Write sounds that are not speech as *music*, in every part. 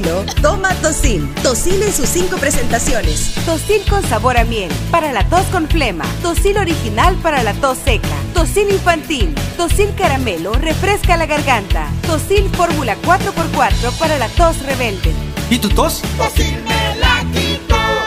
tranquilo, toma Tosil. Tosil en sus cinco presentaciones. Tosil con sabor a miel, para la tos con flema. Tosil original para la tos seca. Tosil infantil. Tosil caramelo, refresca la garganta. Tosil fórmula 4x4 para la tos rebelde. ¿Y tu tos? Tosil me la quito.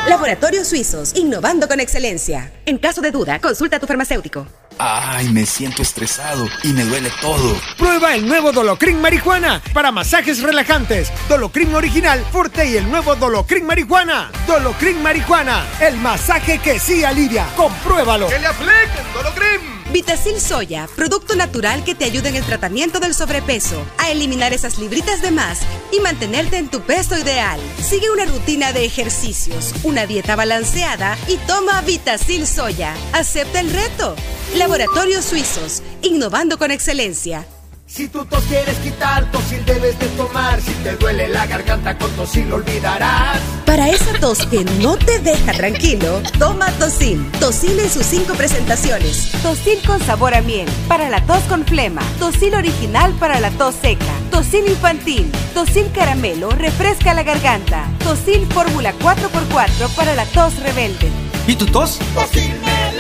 Laboratorios Suizos, innovando con excelencia. En caso de duda, consulta a tu farmacéutico. Ay, me siento estresado y me duele todo. Prueba el nuevo Dolocrin Marihuana para masajes relajantes. Dolocrin original, fuerte y el nuevo Dolocrin Marihuana. Dolocrin Marihuana, el masaje que sí alivia. Compruébalo. ¡Que le apliquen Dolocrin! Vitacil Soya, producto natural que te ayuda en el tratamiento del sobrepeso, a eliminar esas libritas de más y mantenerte en tu peso ideal. Sigue una rutina de ejercicios, una dieta balanceada y toma Vitacil Soya. Acepta el reto. Laboratorios Suizos, innovando con excelencia. Si tu tos quieres quitar, tosil debes de tomar. Si te duele la garganta, con tosil lo olvidarás. Para esa tos que no te deja tranquilo, toma Tosil. Tosil en sus cinco presentaciones. Tosil con sabor a miel, para la tos con flema. Tosil original para la tos seca. Tosil infantil. Tosil caramelo, refresca la garganta. Tosil fórmula 4x4 para la tos rebelde. ¿Y tu tos? Tosil me la quito.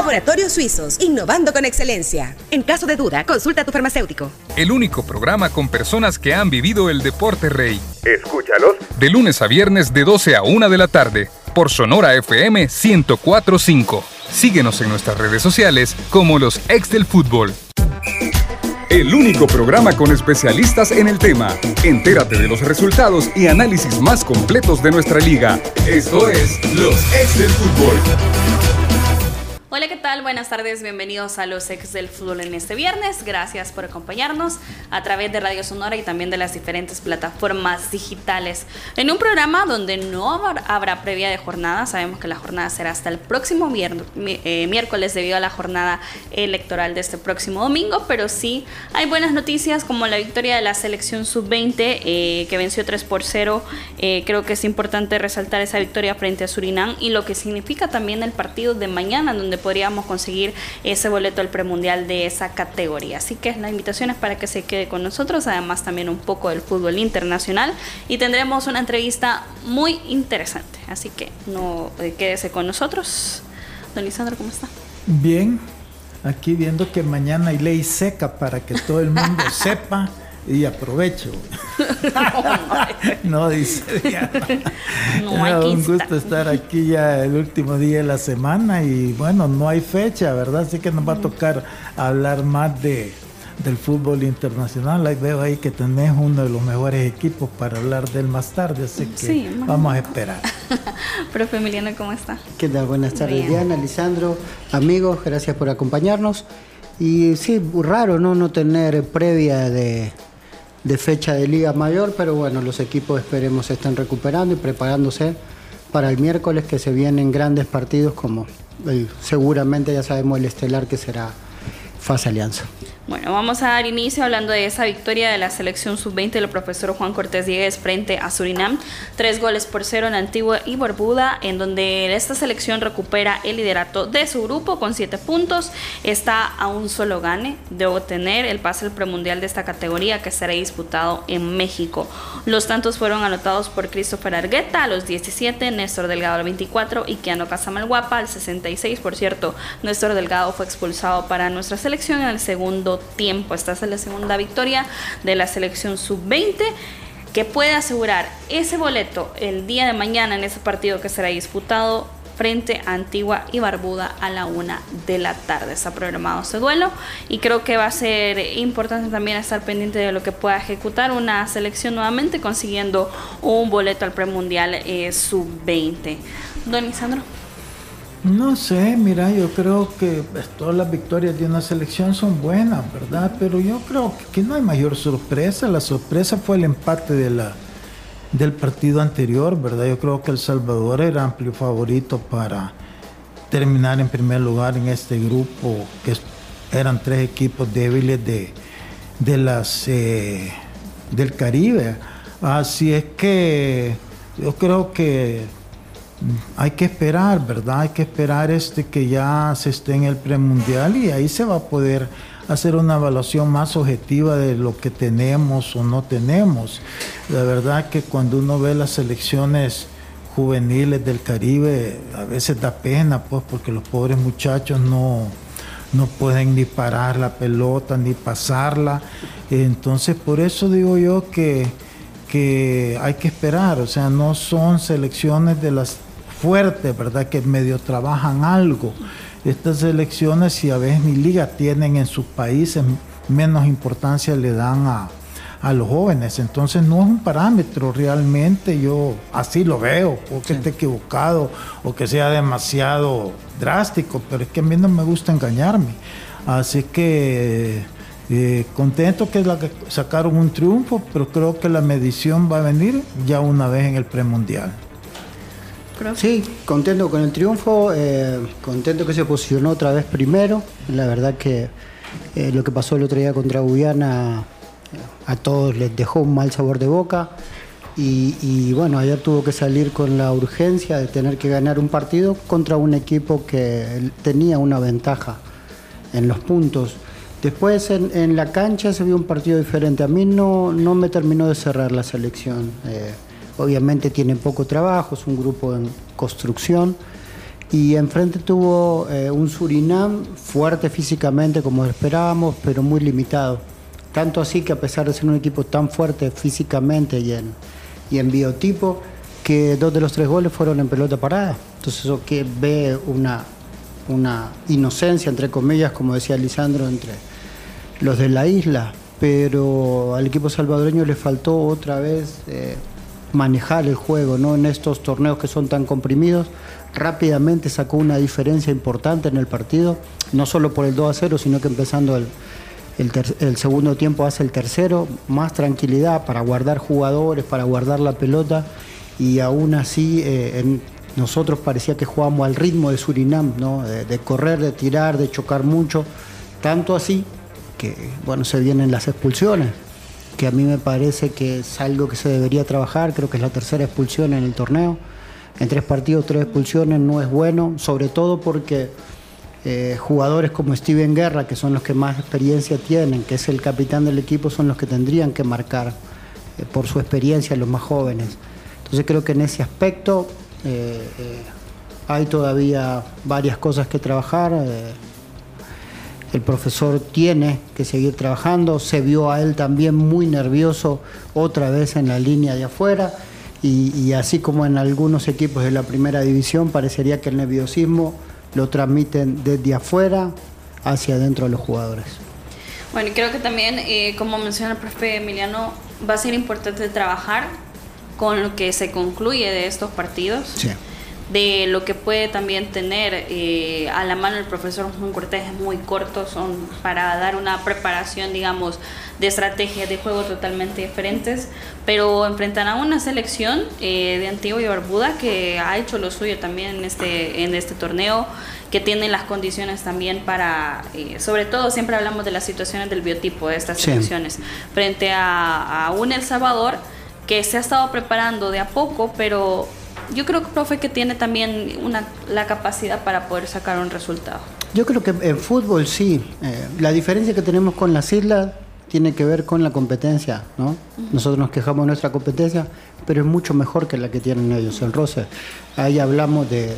Laboratorios Suizos, innovando con excelencia. En caso de duda, consulta a tu farmacéutico. El único programa con personas que han vivido el deporte rey. Escúchalos De lunes a viernes de 12 a 1 de la tarde por Sonora FM 1045. Síguenos en nuestras redes sociales como los ex del fútbol. El único programa con especialistas en el tema. Entérate de los resultados y análisis más completos de nuestra liga. Esto es Los Ex del Fútbol. Hola, ¿qué tal? Buenas tardes, bienvenidos a los ex del fútbol en este viernes. Gracias por acompañarnos a través de Radio Sonora y también de las diferentes plataformas digitales. En un programa donde no habrá, previa de jornada, sabemos que la jornada será hasta el próximo vier- mi- eh, miércoles debido a la jornada electoral de este próximo domingo, pero sí hay buenas noticias como la victoria de la selección sub-20 eh, que venció 3 por 0. Eh, creo que es importante resaltar esa victoria frente a Surinam y lo que significa también el partido de mañana, donde podríamos conseguir ese boleto al premundial de esa categoría. Así que la invitación es para que se quede con nosotros, además también un poco del fútbol internacional y tendremos una entrevista muy interesante. Así que no eh, quédese con nosotros. Don Lisandro, ¿cómo está? Bien, aquí viendo que mañana hay ley seca para que todo el mundo *laughs* sepa y aprovecho. *laughs* no, dice Diana. No, un gusto estar aquí ya el último día de la semana y bueno, no hay fecha, ¿verdad? Así que nos va a tocar hablar más de del fútbol internacional. Ahí veo ahí que tenés uno de los mejores equipos para hablar del más tarde, así que Sí, vamos a esperar. *laughs* Profe Emiliano, ¿cómo está? ¿Qué tal? Buenas tardes, Bien. Diana, Lisandro, amigos, gracias por acompañarnos. Y sí, raro, ¿no? No tener previa de, de fecha de Liga Mayor, pero bueno, los equipos esperemos se estén recuperando y preparándose para el miércoles que se vienen grandes partidos como seguramente ya sabemos el estelar que será FAS Alianza. Bueno, vamos a dar inicio hablando de esa victoria de la selección sub-20 del profesor Juan Cortés Diegues frente a Surinam. Tres goles por cero en Antigua y Barbuda, en donde esta selección recupera el liderato de su grupo con siete puntos. Está a un solo gane de obtener el pase al premundial de esta categoría que será disputado en México. Los tantos fueron anotados por Christopher Argueta a los 17, Néstor Delgado al 24 y Keanu Casamalguapa al 66. Por cierto, Néstor Delgado fue expulsado para nuestra selección en el segundo tiempo. Esta es la segunda victoria de la selección sub-20 que puede asegurar ese boleto el día de mañana en ese partido que será disputado frente a Antigua y Barbuda a la una de la tarde. Está programado ese duelo y creo que va a ser importante también estar pendiente de lo que pueda ejecutar una selección nuevamente consiguiendo un boleto al premundial eh, sub-20. Don Lisandro. No sé, mira, yo creo que pues, todas las victorias de una selección son buenas, ¿verdad? Pero yo creo que, no hay mayor sorpresa. La sorpresa fue el empate del partido anterior, ¿verdad? Yo creo que El Salvador era amplio favorito para terminar en primer lugar en este grupo, que eran tres equipos débiles de, de las eh, del Caribe. Así es que yo creo que hay que esperar, ¿verdad? Hay que esperar este que ya se esté en el premundial y ahí se va a poder hacer una evaluación más objetiva de lo que tenemos o no tenemos. La verdad que cuando uno ve las selecciones juveniles del Caribe, a veces da pena, pues, porque los pobres muchachos no, no pueden ni parar la pelota ni pasarla. Entonces, por eso digo yo que, que hay que esperar, o sea, no son selecciones de las fuertes, ¿verdad? Que medio trabajan algo estas elecciones, si a veces ni liga tienen en sus países, menos importancia le dan a, los jóvenes. Entonces no es un parámetro realmente, yo así lo veo, o que esté equivocado, o que sea demasiado drástico, pero es que a mí no me gusta engañarme. Así que eh, contento que, la, que sacaron un triunfo, pero creo que la medición va a venir ya una vez en el premundial. Sí, contento con el triunfo, eh, contento que se posicionó otra vez primero. La verdad que eh, lo que pasó el otro día contra Guyana a todos les dejó un mal sabor de boca. Y, bueno, ayer tuvo que salir con la urgencia de tener que ganar un partido contra un equipo que tenía una ventaja en los puntos. Después en, la cancha se vio un partido diferente. A mí no, no me terminó de cerrar la selección. Eh, Obviamente tiene poco trabajo, es un grupo en construcción. Y enfrente tuvo eh, un Surinam fuerte físicamente como esperábamos, pero muy limitado. Tanto así que a pesar de ser un equipo tan fuerte físicamente y en, y en biotipo, que dos de los tres goles fueron en pelota parada. Entonces eso que ve una, una inocencia, entre comillas, como decía Lisandro, entre los de la isla. Pero al equipo salvadoreño le faltó otra vez eh, manejar el juego, ¿no? En estos torneos que son tan comprimidos, rápidamente sacó una diferencia importante en el partido, no solo por el 2 a 0, sino que empezando el, el, segundo tiempo hace el tercero, más tranquilidad para guardar jugadores, para guardar la pelota, y aún así eh, nosotros parecía que jugábamos al ritmo de Surinam, ¿no? de correr, de tirar, de chocar mucho, tanto así que bueno, se vienen las expulsiones que a mí me parece que es algo que se debería trabajar, creo que es la tercera expulsión en el torneo. En tres partidos, tres expulsiones no es bueno, sobre todo porque eh, jugadores como Steven Guerra, que son los que más experiencia tienen, que es el capitán del equipo, son los que tendrían que marcar eh, por su experiencia los más jóvenes. Entonces creo que en ese aspecto eh, hay todavía varias cosas que trabajar el profesor tiene que seguir trabajando, se vio a él también muy nervioso otra vez en la línea de afuera y, así como en algunos equipos de la primera división parecería que el nerviosismo lo transmiten desde afuera hacia adentro de los jugadores. Bueno, y creo que también, eh, como menciona el profe Emiliano, va a ser importante trabajar con lo que se concluye de estos partidos. Sí de lo que puede también tener eh, a la mano el profesor Juan Cortés es muy corto, son para dar una preparación, digamos, de estrategias de juego totalmente diferentes, pero enfrentan a una selección eh, de Antigua y Barbuda que ha hecho lo suyo también en este, en este torneo, que tiene las condiciones también para, eh, sobre todo siempre hablamos de las situaciones del biotipo de estas selecciones, frente a, a un El Salvador que se ha estado preparando de a poco, pero yo creo, profe, que tiene también una, la capacidad para poder sacar un resultado. Yo creo que en fútbol sí. Eh, la diferencia que tenemos con las islas tiene que ver con la competencia, ¿no? Nosotros nos quejamos de nuestra competencia, pero es mucho mejor que la que tienen ellos. En Roce, ahí hablamos de,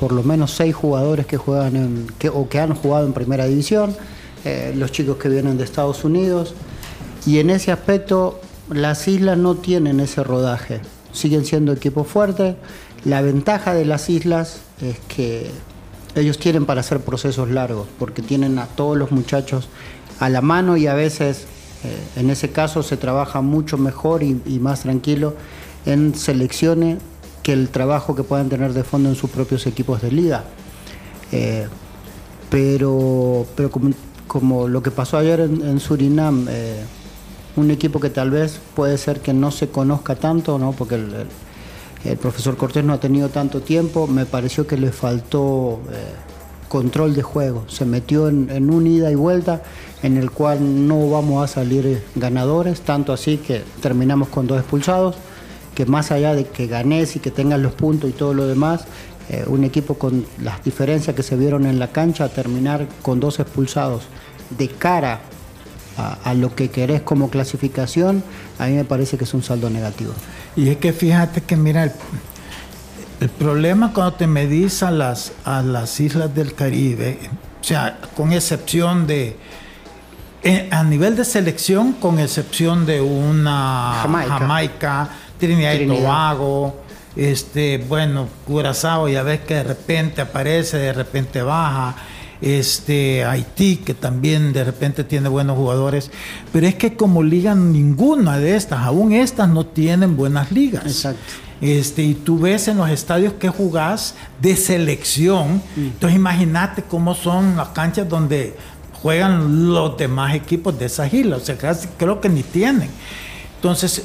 por lo menos seis jugadores que juegan en, que, o que han jugado en primera división, eh, los chicos que vienen de Estados Unidos, y en ese aspecto las islas no tienen ese rodaje siguen siendo equipos fuertes. La ventaja de las islas es que ellos tienen para hacer procesos largos, porque tienen a todos los muchachos a la mano y a veces, eh, en ese caso, se trabaja mucho mejor y, más tranquilo en selecciones que el trabajo que puedan tener de fondo en sus propios equipos de liga. Eh, pero pero como, lo que pasó ayer en, Surinam, eh, un equipo que tal vez puede ser que no se conozca tanto, ¿no? porque el, profesor Cortés no ha tenido tanto tiempo, me pareció que le faltó eh, control de juego, se metió en, un ida y vuelta en el cual no vamos a salir ganadores, tanto así que terminamos con dos expulsados, que más allá de que ganes y que tengas los puntos y todo lo demás, eh, un equipo con las diferencias que se vieron en la cancha, terminar con dos expulsados de cara a, lo que querés como clasificación, a mí me parece que es un saldo negativo. Y es que fíjate que mira, el, el problema cuando te medís a las, a las islas del Caribe, o sea, con excepción de, eh, a nivel de selección, con excepción de una Jamaica, Trinidad, y Tobago, este, bueno, Curazao, ya ves que de repente aparece, de repente baja, este, Haití, que también de repente tiene buenos jugadores, pero es que como liga ninguna de estas, aún estas no tienen buenas ligas. Exacto. Este, y tú ves en los estadios que jugás de selección, mm. entonces imagínate cómo son las canchas donde juegan los demás equipos de esa islas, o sea, casi creo que ni tienen. Entonces,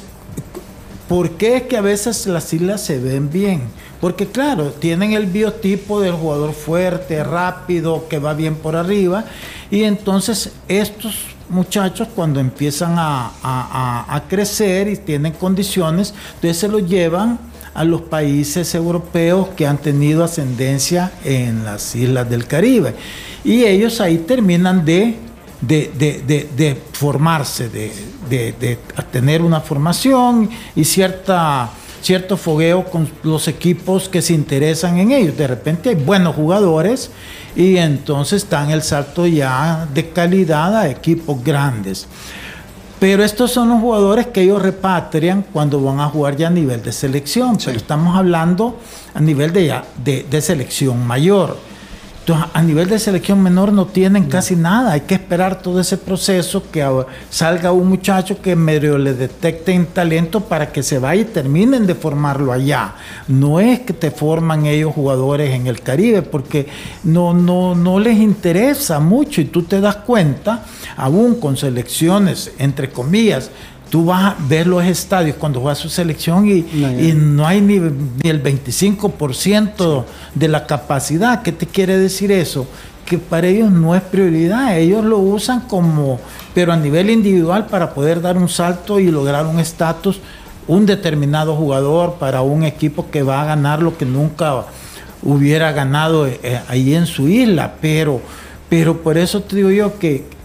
¿por qué es que a veces las islas se ven bien? Porque claro, tienen el biotipo del jugador fuerte, rápido, que va bien por arriba, y entonces estos muchachos cuando empiezan a, a crecer y tienen condiciones, entonces se los llevan a los países europeos que han tenido ascendencia en las islas del Caribe. Y ellos ahí terminan de, de, formarse, de, tener una formación y cierta, cierto fogueo con los equipos que se interesan en ellos. De repente hay buenos jugadores y entonces están el salto ya de calidad a equipos grandes. Pero estos son los jugadores que ellos repatrian cuando van a jugar ya a nivel de selección. Pero estamos hablando a nivel de, ya, de selección mayor a nivel de selección menor no tienen casi nada. Hay que esperar todo ese proceso que salga un muchacho que medio le detecten talento para que se vaya y terminen de formarlo allá. No es que te forman ellos jugadores en el Caribe, porque no, no, no les interesa mucho y tú te das cuenta, aún con selecciones, entre comillas, Tú vas a ver los estadios cuando juega su selección y no, hay ni, el 25% de la capacidad. ¿Qué te quiere decir eso? Que para ellos no es prioridad, ellos lo usan como, pero a nivel individual para poder dar un salto y lograr un estatus, un determinado jugador para un equipo que va a ganar lo que nunca hubiera ganado eh, ahí en su isla. Pero, pero por eso te digo yo que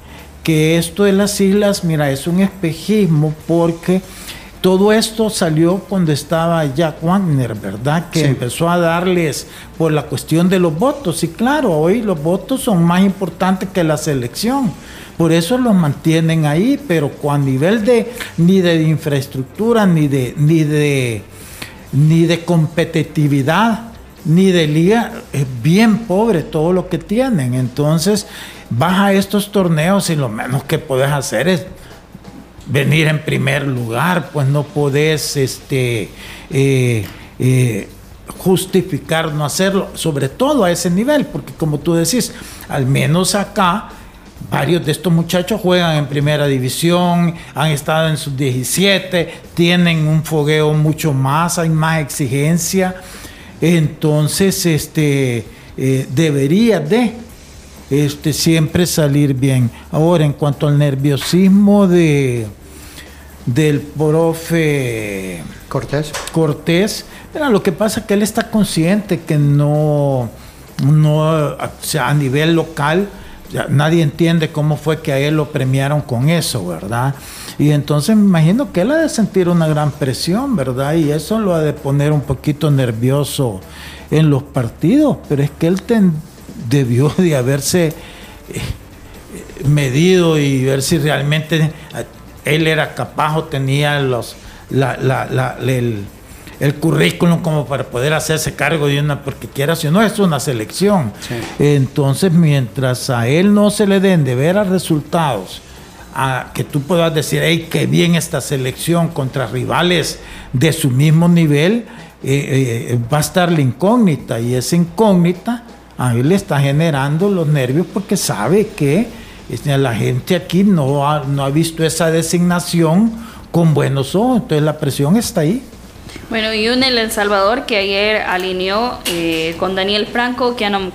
que esto de las islas, mira, es un espejismo porque todo esto salió cuando estaba Jack Wagner, ¿verdad? Que empezó a darles por la cuestión de los votos. Y claro, hoy los votos son más importantes que la selección. Por eso los mantienen ahí, pero a nivel de ni de infraestructura, ni de, ni de, ni de competitividad, ni de liga, es bien pobre todo lo que tienen. Entonces, vas a estos torneos y lo menos que puedes hacer es venir en primer lugar, pues no podés este, eh, eh, justificar no hacerlo, sobre todo a ese nivel, porque como tú decís, al menos acá varios de estos muchachos juegan en primera división, han estado en sus 17, tienen un fogueo mucho más, hay más exigencia, entonces este, eh, debería de este, siempre salir bien. Ahora, en cuanto al nerviosismo de, del profe Cortés, Cortés lo que pasa es que él está consciente que no, no o sea, a nivel local, nadie entiende cómo fue que a él lo premiaron con eso, ¿verdad? Y entonces me imagino que él ha de sentir una gran presión, ¿verdad? Y eso lo ha de poner un poquito nervioso en los partidos, pero es que él debió de haberse eh, medido y ver si realmente eh, él era capaz o tenía los, el, currículum como para poder hacerse cargo de una, porque quiera si no, es una selección. Entonces, mientras a él no se le den de ver a resultados, a que tú puedas decir, hey, qué bien esta selección contra rivales de su mismo nivel, eh, va a estar la incógnita y esa incógnita a él le está generando los nervios porque sabe que este, la gente aquí no ha, no ha visto esa designación con buenos ojos, entonces la presión está ahí. Bueno, y un El Salvador que ayer alineó eh, con Daniel Franco, Keanu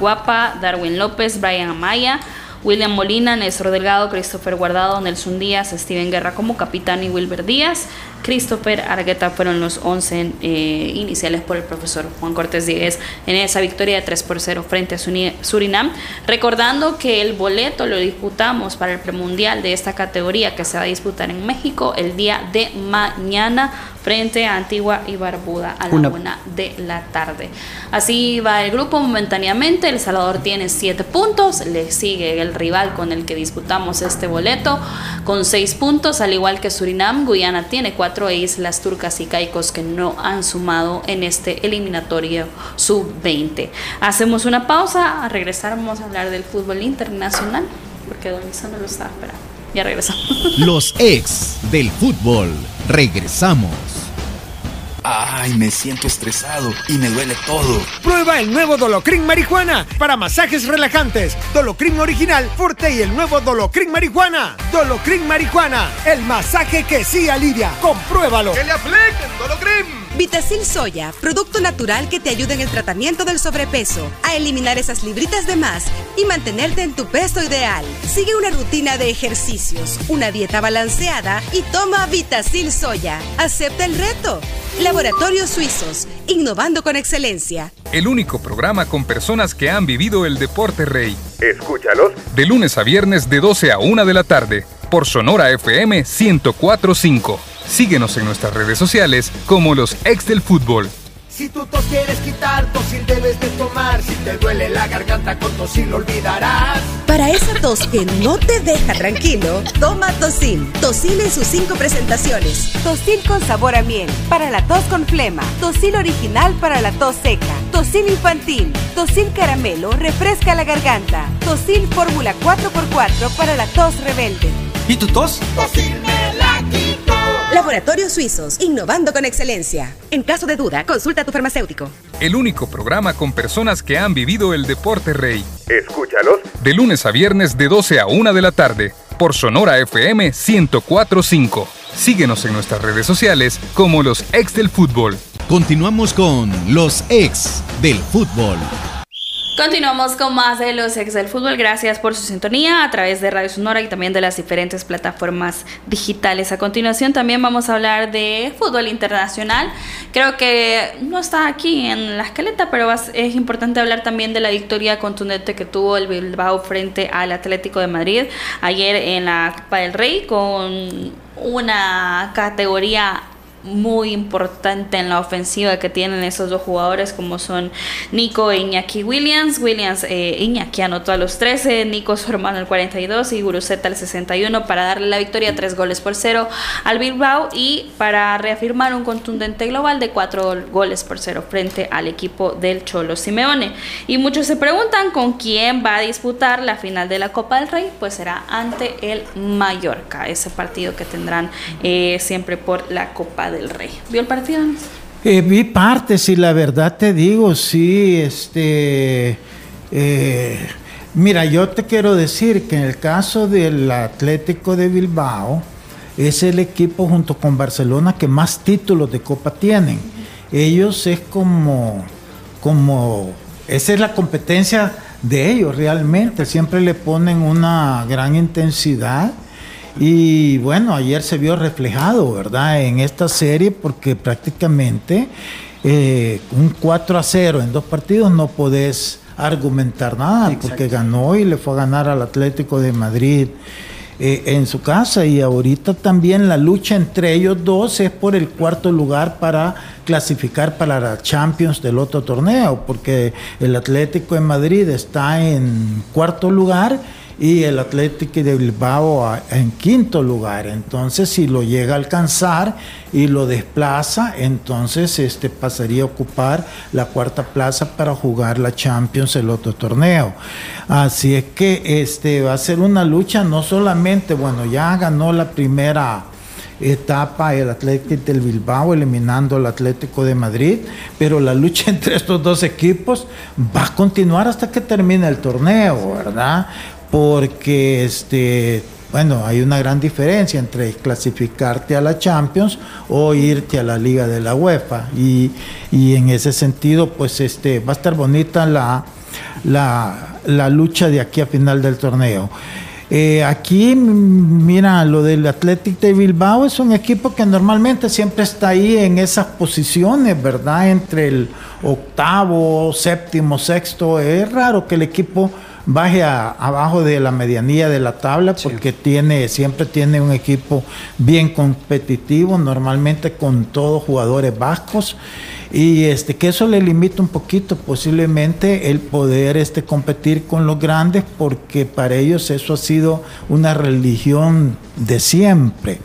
Guapa, Darwin López, Brian Amaya, William Molina, Néstor Delgado, Christopher Guardado, Nelson Díaz, Steven Guerra como capitán y Wilber Díaz, Christopher Argueta fueron los 11 eh, iniciales por el profesor Juan Cortés Díez en esa victoria de 3 por 0 frente a Surinam. Recordando que el boleto lo disputamos para el premundial de esta categoría que se va a disputar en México el día de mañana frente a Antigua y Barbuda a la una. de la tarde. Así va el grupo momentáneamente. El Salvador tiene 7 puntos. Le sigue el rival con el que disputamos este boleto con 6 puntos, al igual que Surinam. Guyana tiene 4 e Islas Turcas y Caicos que no han sumado en este eliminatorio sub-20. Hacemos una pausa. Vamos a hablar del fútbol internacional porque Don no lo estaba esperando. Ya regresamos. Los ex del fútbol. Regresamos. Ay, me siento estresado y me duele todo. Prueba el nuevo Dolocrin Marihuana para masajes relajantes. Dolocrin original, fuerte y el nuevo Dolocrin Marihuana. Dolocrin Marihuana, el masaje que sí alivia. Compruébalo. ¡Que le apliquen Dolocrin! Vitacil Soya, producto natural que te ayuda en el tratamiento del sobrepeso, a eliminar esas libritas de más y mantenerte en tu peso ideal. Sigue una rutina de ejercicios, una dieta balanceada y toma Vitacil Soya. Acepta el reto. Laboratorios Suizos, innovando con excelencia. El único programa con personas que han vivido el deporte rey. Escúchalos. De lunes a viernes de 12 a 1 de la tarde, por Sonora FM 1045. Síguenos en nuestras redes sociales como los ex del fútbol. Si tu tos quieres quitar, tosil debes de tomar. Si te duele la garganta, con tosil lo olvidarás. Para esa tos que no te deja tranquilo, toma Tosil. Tosil en sus cinco presentaciones. Tosil con sabor a miel, para la tos con flema. Tosil original para la tos seca. Tosil infantil. Tosil caramelo, refresca la garganta. Tosil fórmula 4x4 para la tos rebelde. ¿Y tu tos? Tosil me la quito. Laboratorios Suizos, innovando con excelencia. En caso de duda, consulta a tu farmacéutico. El único programa con personas que han vivido el deporte rey. Escúchalos. De lunes a viernes de 12 a 1 de la tarde, por Sonora FM 1045. Síguenos en nuestras redes sociales como los ex del fútbol. Continuamos con los ex del fútbol. Continuamos con más de los ex del fútbol. Gracias por su sintonía a través de Radio Sonora y también de las diferentes plataformas digitales. A continuación también vamos a hablar de fútbol internacional. Creo que no está aquí en la escaleta, pero es importante hablar también de la victoria contundente que tuvo el Bilbao frente al Atlético de Madrid ayer en la Copa del Rey con una categoría muy importante en la ofensiva que tienen esos dos jugadores como son Nico e Iñaki Williams. Williams, eh, Iñaki anotó a los 13, Nico su hermano el 42 y Guruceta el 61 para darle la victoria 3 goles por 0 al Bilbao y para reafirmar un contundente global de 4 goles por 0 frente al equipo del Cholo Simeone. Y muchos se preguntan con quién va a disputar la final de la Copa del Rey, pues será ante el Mallorca, ese partido que tendrán eh, siempre por la Copa del Rey. ¿Vio el partido? Eh, vi partes y la verdad te digo, sí, este... eh, mira, yo te quiero decir que en el caso del Atlético de Bilbao, es el equipo junto con Barcelona que más títulos de Copa tienen. Ellos es como, como, esa es la competencia de ellos realmente, siempre le ponen una gran intensidad. Y bueno, ayer se vio reflejado, ¿verdad? En esta serie porque prácticamente eh, un 4 a 0 en dos partidos no podés argumentar nada porque ganó y le fue a ganar al Atlético de Madrid eh, en su casa y ahorita también la lucha entre ellos dos es por el cuarto lugar para clasificar para la Champions del otro torneo porque el Atlético de Madrid está en cuarto lugar y el Atlético de Bilbao en quinto lugar. Entonces, si lo llega a alcanzar y lo desplaza, entonces este pasaría a ocupar la cuarta plaza para jugar la Champions el otro torneo. Así es que este va a ser una lucha no solamente, bueno, ya ganó la primera etapa el Atlético del Bilbao eliminando al Atlético de Madrid, pero la lucha *laughs* entre estos dos equipos va a continuar hasta que termine el torneo, ¿verdad? Porque este bueno, hay una gran diferencia entre clasificarte a la Champions o irte a la Liga de la UEFA y, y en ese sentido pues este va a estar bonita la, la, lucha de aquí a final del torneo. Eh, aquí, mira, lo del Athletic de Bilbao es un equipo que normalmente siempre está ahí en esas posiciones, ¿verdad? Entre el octavo, séptimo, sexto. Es raro que el equipo baje a- abajo de la medianía de la tabla porque tiene siempre tiene un equipo bien competitivo normalmente con todos jugadores vascos. Y este que eso le limita un poquito posiblemente el poder este competir con los grandes porque para ellos eso ha sido una religión de siempre.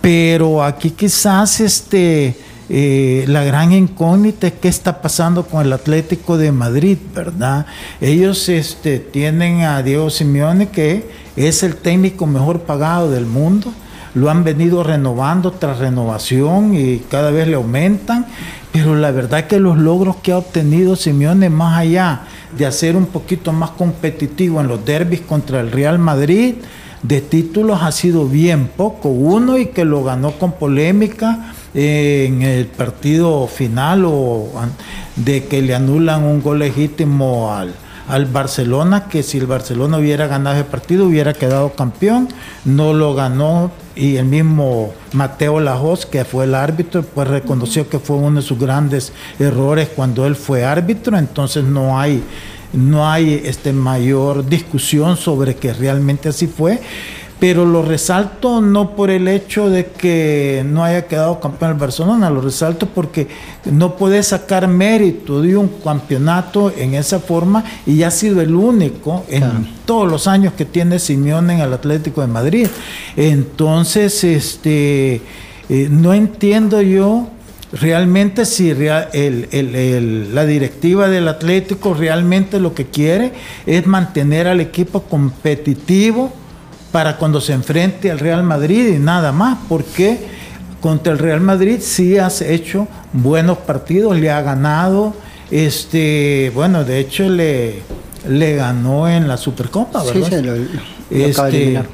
Pero aquí quizás este eh, la gran incógnita es qué está pasando con el Atlético de Madrid, ¿verdad? Ellos este, tienen a Diego Simeone, que es el técnico mejor pagado del mundo. Lo han venido renovando tras renovación y cada vez le aumentan. Pero la verdad que los logros que ha obtenido Simeone, más allá de hacer un poquito más competitivo en los derbis contra el Real Madrid, de títulos ha sido bien poco. Uno y que lo ganó con polémica en el partido final o de que le anulan un gol legítimo al, al Barcelona, que si el Barcelona hubiera ganado ese partido hubiera quedado campeón. No lo ganó y el mismo Mateo Lajos, que fue el árbitro, pues reconoció que fue uno de sus grandes errores cuando él fue árbitro. Entonces no hay no hay este mayor discusión sobre que realmente así fue, pero lo resalto no por el hecho de que no haya quedado campeón el Barcelona, lo resalto porque no puede sacar mérito de un campeonato en esa forma y ha sido el único en todos los años que tiene Simeone en el Atlético de Madrid. Entonces, este eh, no entiendo yo realmente si rea- el- el- el- la directiva del Atlético realmente lo que quiere es mantener al equipo competitivo para cuando se enfrente al Real Madrid y nada más, porque contra el Real Madrid sí has hecho buenos partidos, le ha ganado, este, bueno, de hecho le, le ganó en la Supercopa, ¿verdad? sí, lo- lo eliminar.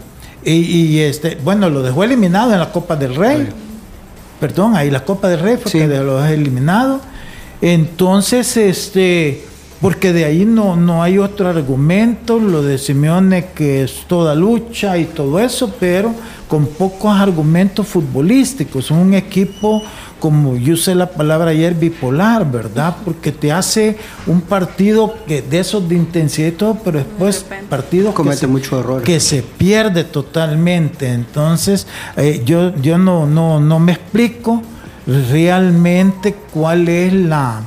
y, y, este, bueno, lo dejó eliminado en la Copa del Rey. Perdón, ahí la Copa del Rey fue que lo dejó eliminado. Entonces, este, porque de ahí no, no hay otro argumento, lo de Simeone que es toda lucha y todo eso, pero con pocos argumentos futbolísticos. Un equipo, como yo usé la palabra ayer, bipolar, ¿verdad? Porque te hace un partido que, de esos de intensidad y todo, pero después partidos que se- que se pierde totalmente. Entonces, eh, yo, yo no, no, no me explico realmente cuál es la,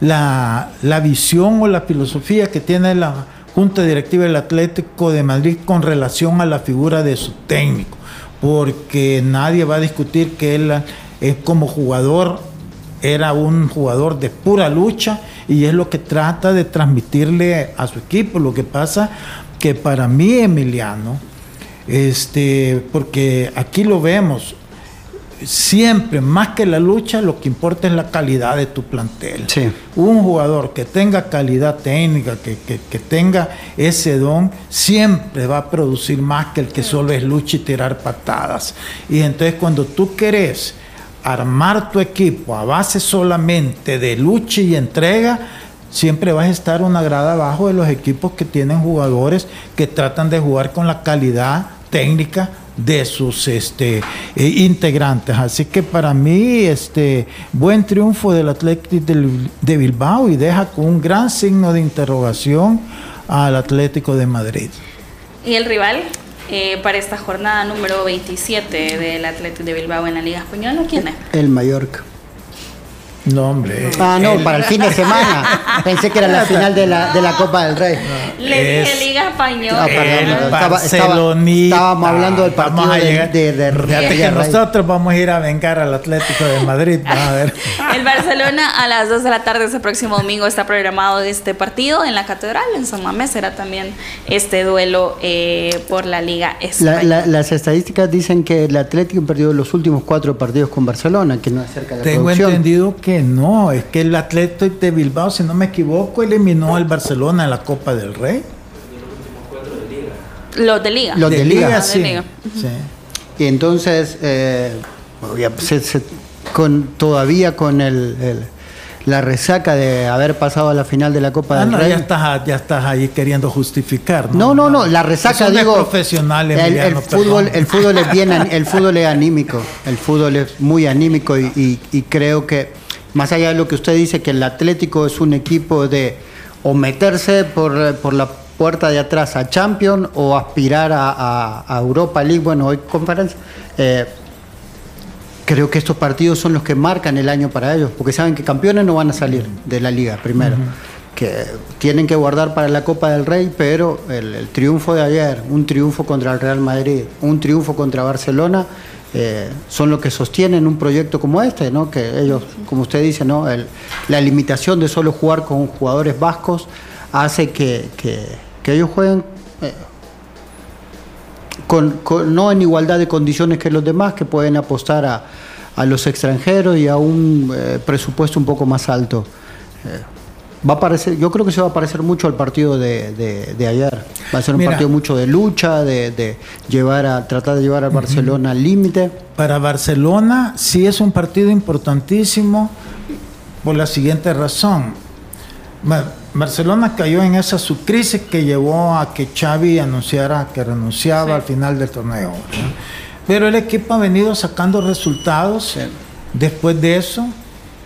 la, la visión o la filosofía que tiene la Junta Directiva del Atlético de Madrid con relación a la figura de su técnico. Porque nadie va a discutir que él es como jugador era un jugador de pura lucha y es lo que trata de transmitirle a su equipo. Lo que pasa que para mí, Emiliano, este, porque aquí lo vemos, siempre, más que la lucha, lo que importa es la calidad de tu plantel. Un jugador que tenga calidad técnica, que, que- que tenga ese don, siempre va a producir más que el que solo es lucha y tirar patadas. Y entonces cuando tú querés armar tu equipo a base solamente de lucha y entrega, siempre vas a estar una grada abajo de los equipos que tienen jugadores que tratan de jugar con la calidad técnica de sus este, eh, integrantes. Así que para mí, este buen triunfo del Atlético del- de Bilbao y deja con un gran signo de interrogación al Atlético de Madrid. Y el rival eh, para esta jornada número 27 del Atlético de Bilbao en la Liga Española, ¿quién es? El Mallorca. No, hombre. Ah, no, para el fin de semana. Pensé que era la final de la, de la Copa del Rey. Le Es dije Liga Española. Ah, perdón, El estaba- estaba- estábamos hablando del partido Vamos a de- llegar- de- de- Fíjate de- que de- nosotros vamos a ir a vengar al Atlético de Madrid. A ver. *laughs* El Barcelona a las 2 de la tarde ese próximo domingo está programado este partido en la Catedral, en San Mamés. Será también este duelo eh, por la Liga La- Española. la- las estadísticas dicen que el Atlético perdió los últimos cuatro partidos con Barcelona, que no es cerca de la Tengo producción. entendido que no, es que el Atlético de Bilbao, si no me equivoco, eliminó al Barcelona en la Copa del Rey. Los de Liga. Los de Liga. Los de sí. Liga. sí. Y entonces, eh, ya, se- se- con, todavía con el, el- la resaca de haber pasado a la final de la Copa Ah, del no, Rey. ya estás, ya estás ahí queriendo justificar. No, no, no, la resaca Eso no es digo. profesional, el, el Emiliano, fútbol, el fútbol es bien, *laughs* el fútbol es anímico, el fútbol es muy anímico y, y- y creo que más allá de lo que usted dice que el Atlético es un equipo de o meterse por, por la puerta de atrás a Champions o aspirar a, a- a Europa League, bueno hoy conferencia. eh, creo que estos partidos son los que marcan el año para ellos, porque saben que campeones no van a salir de la liga primero, que tienen que guardar para la Copa del Rey, pero el, el triunfo de ayer, un triunfo contra el Real Madrid, un triunfo contra Barcelona, eh, son lo que sostienen un proyecto como este, ¿no? que ellos, como usted dice, ¿no? La limitación de solo jugar con jugadores vascos hace que, que- ellos jueguen eh, con- con- no en igualdad de condiciones que los demás, que pueden apostar a, a los extranjeros y a un eh, presupuesto un poco más alto. Va a parecer, yo creo que se va a parecer mucho al partido de, de- de ayer. Va a ser un Mira. partido mucho de lucha, de, de llevar a tratar de llevar al Barcelona al límite. Para Barcelona sí es un partido importantísimo por la siguiente razón. Ba- Barcelona cayó en esa subcrisis que llevó a que Xavi anunciara que renunciaba al final del torneo. ¿no? Pero el equipo ha venido sacando resultados después de eso.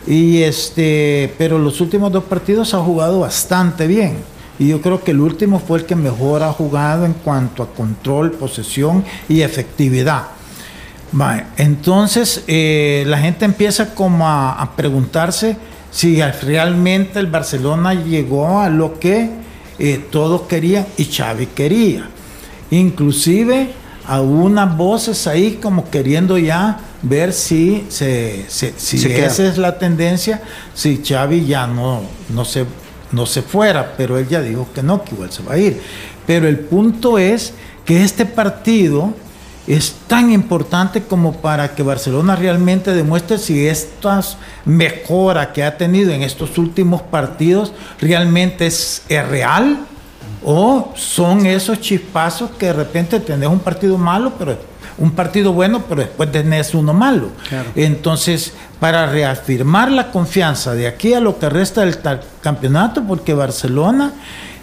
Y este, pero los últimos dos partidos ha jugado bastante bien. Y yo creo que el último fue el que mejor ha jugado en cuanto a control, posesión y efectividad. Vale, Entonces eh, la gente empieza como a, preguntarse si al- realmente el Barcelona llegó a lo que eh, todos querían y Xavi quería. Inclusive a voces ahí como queriendo ya ver si, se, se- si Se esa es la tendencia, si Xavi ya no, no, se, no se fuera, pero él ya dijo que no, que igual se va a ir. Pero el punto es que este partido es tan importante como para que Barcelona realmente demuestre si esta mejora que ha tenido en estos últimos partidos realmente es, es real o son esos chispazos que de repente tenés un partido malo, pero un partido bueno, pero después tenés uno malo. Entonces, para reafirmar la confianza de aquí a lo que resta del campeonato, porque Barcelona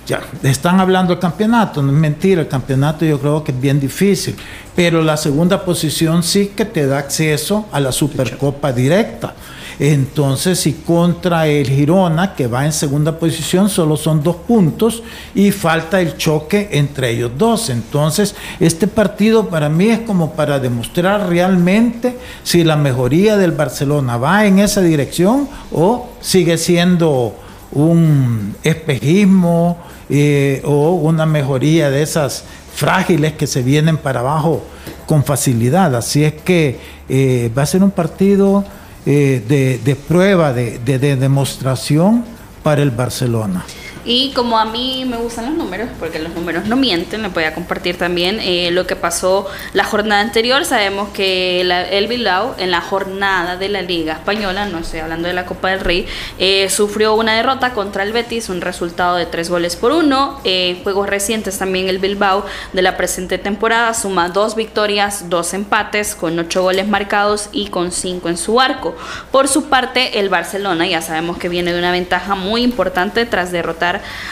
ya están hablando del campeonato, no es mentira, el campeonato yo creo que es bien difícil, pero la segunda posición sí que te da acceso a la Supercopa directa. Entonces, si contra el Girona, que va en segunda posición, solo son dos puntos y falta el choque entre ellos dos. Entonces, este partido para mí es como para demostrar realmente si la mejoría del Barcelona va en esa dirección o sigue siendo un espejismo eh, o una mejoría de esas frágiles que se vienen para abajo con facilidad. Así es que eh, va a ser un partido eh, de, de prueba, de, de- de demostración para el Barcelona. Y como a mí me gustan los números, porque los números no mienten, les voy a compartir también eh, lo que pasó la jornada anterior. Sabemos que la- el Bilbao en la jornada de la Liga Española, no estoy hablando de la Copa del Rey, eh, sufrió una derrota contra el Betis, un resultado de tres goles por uno. Eh, juegos recientes también el Bilbao de la presente temporada suma dos victorias, dos empates, con ocho goles marcados y con cinco en su arco. Por su parte, el Barcelona ya sabemos que viene de una ventaja muy importante tras derrotar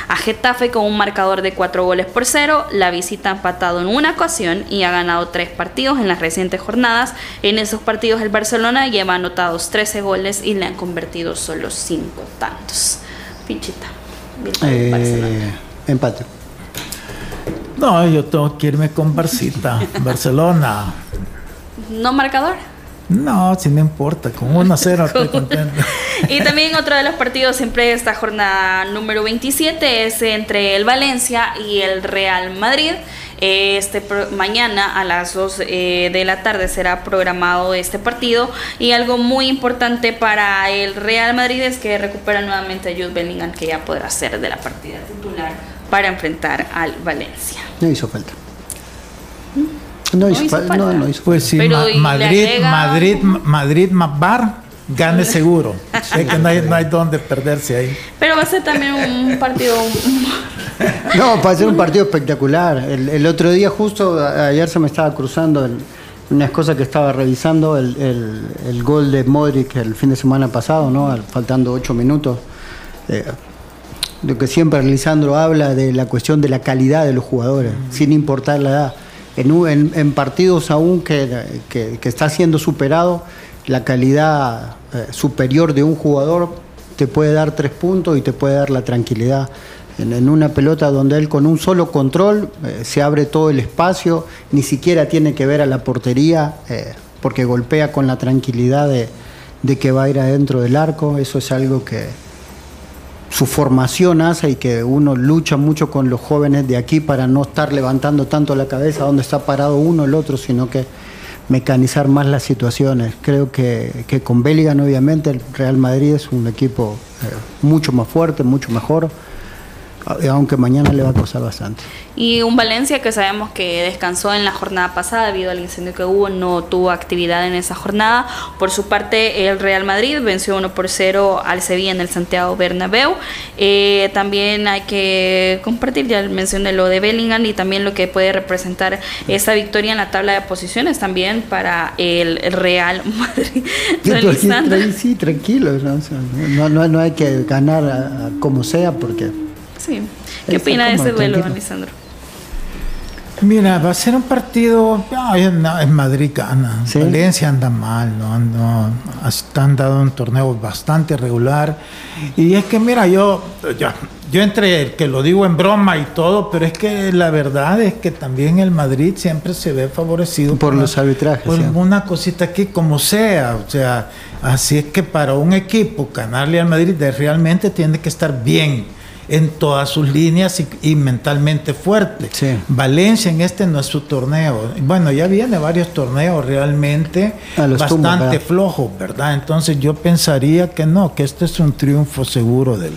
a Getafe con un marcador de cuatro goles por cero. La visita ha empatado en una ocasión y ha ganado tres partidos en las recientes jornadas. En esos partidos el Barcelona lleva anotados 13 goles y le han convertido solo cinco tantos. Pinchita. Eh, empate. No, yo tengo que irme con Barcita, *laughs* Barcelona. ¿No marcador? No, si no importa, con 1 a 0 estoy *laughs* contento. Y también otro de los partidos siempre esta jornada número 27 es entre el Valencia y el Real Madrid. Este mañana a las 2 eh, de la tarde será programado este partido y algo muy importante para el Real Madrid es que recupera nuevamente a Jude Bellingham que ya podrá ser de la partida titular para enfrentar al Valencia. No hizo falta. No hizo, hizo fal- falta. No, no hizo Pues sí, Pero, Ma- ¿y le Madrid, agrega- Madrid, Madrid más bar, gane seguro. Sé que no hay, no hay donde perderse ahí. Pero va a ser también un partido *laughs* No, para ser un partido espectacular. El, el otro día, justo a- ayer se me estaba cruzando en, unas cosas que estaba revisando, el, gol de Modric el fin de semana pasado, ¿no? faltando ocho minutos. Eh, lo que siempre Lisandro habla de la cuestión de la calidad de los jugadores, sin importar la edad. En, en, partidos aún que, está siendo superado, la calidad eh, superior de un jugador te puede dar tres puntos y te puede dar la tranquilidad en, una pelota donde él con un solo control eh, se abre todo el espacio, ni siquiera tiene que ver a la portería eh, porque golpea con la tranquilidad de, que va a ir adentro del arco. Eso es algo que su formación hace y que uno lucha mucho con los jóvenes de aquí para no estar levantando tanto la cabeza donde está parado uno el otro, sino que mecanizar más las situaciones. Creo que, con Bellingham obviamente el Real Madrid es un equipo eh, mucho más fuerte, mucho mejor aunque mañana le va a costar bastante. Y un Valencia que sabemos que descansó en la jornada pasada debido al incendio que hubo, no tuvo actividad en esa jornada. Por su parte, el Real Madrid venció 1 por 0 al Sevilla en el Santiago Bernabéu. Eh, también hay que compartir, ya mencioné lo de Bellingham y también lo que puede representar esta victoria en la tabla de posiciones también para el, Real Madrid. *laughs* sí, *laughs* tranquilo, no, no, no, hay que ganar como sea porque Sí. ¿Qué opina de ese duelo, Alessandro? Mira, va a ser un partido. en Madrid gana. Valencia anda mal, ¿no? Ando, han dado un torneo bastante regular. Y es que, mira, yo, yo, yo entre que lo digo en broma y todo, pero es que la verdad es que también el Madrid siempre se ve favorecido por, los arbitrajes. Por una cosita aquí, como sea. O sea, así es que para un equipo ganarle al Madrid realmente tiene que estar bien en todas sus líneas y, mentalmente fuerte. Valencia en este no es su torneo. Bueno, ya viene varios torneos realmente bastante flojos, ¿verdad? Entonces yo pensaría que no, que este es un triunfo seguro del,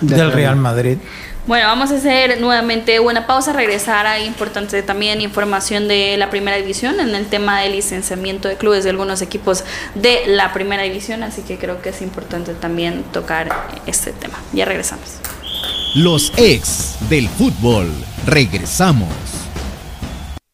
del Real Madrid. Bueno, vamos a hacer nuevamente una pausa, regresar a importante también información de la primera división en el tema del licenciamiento de clubes de algunos equipos de la primera división, así que creo que es importante también tocar este tema. Ya regresamos. Los ex del fútbol. Regresamos.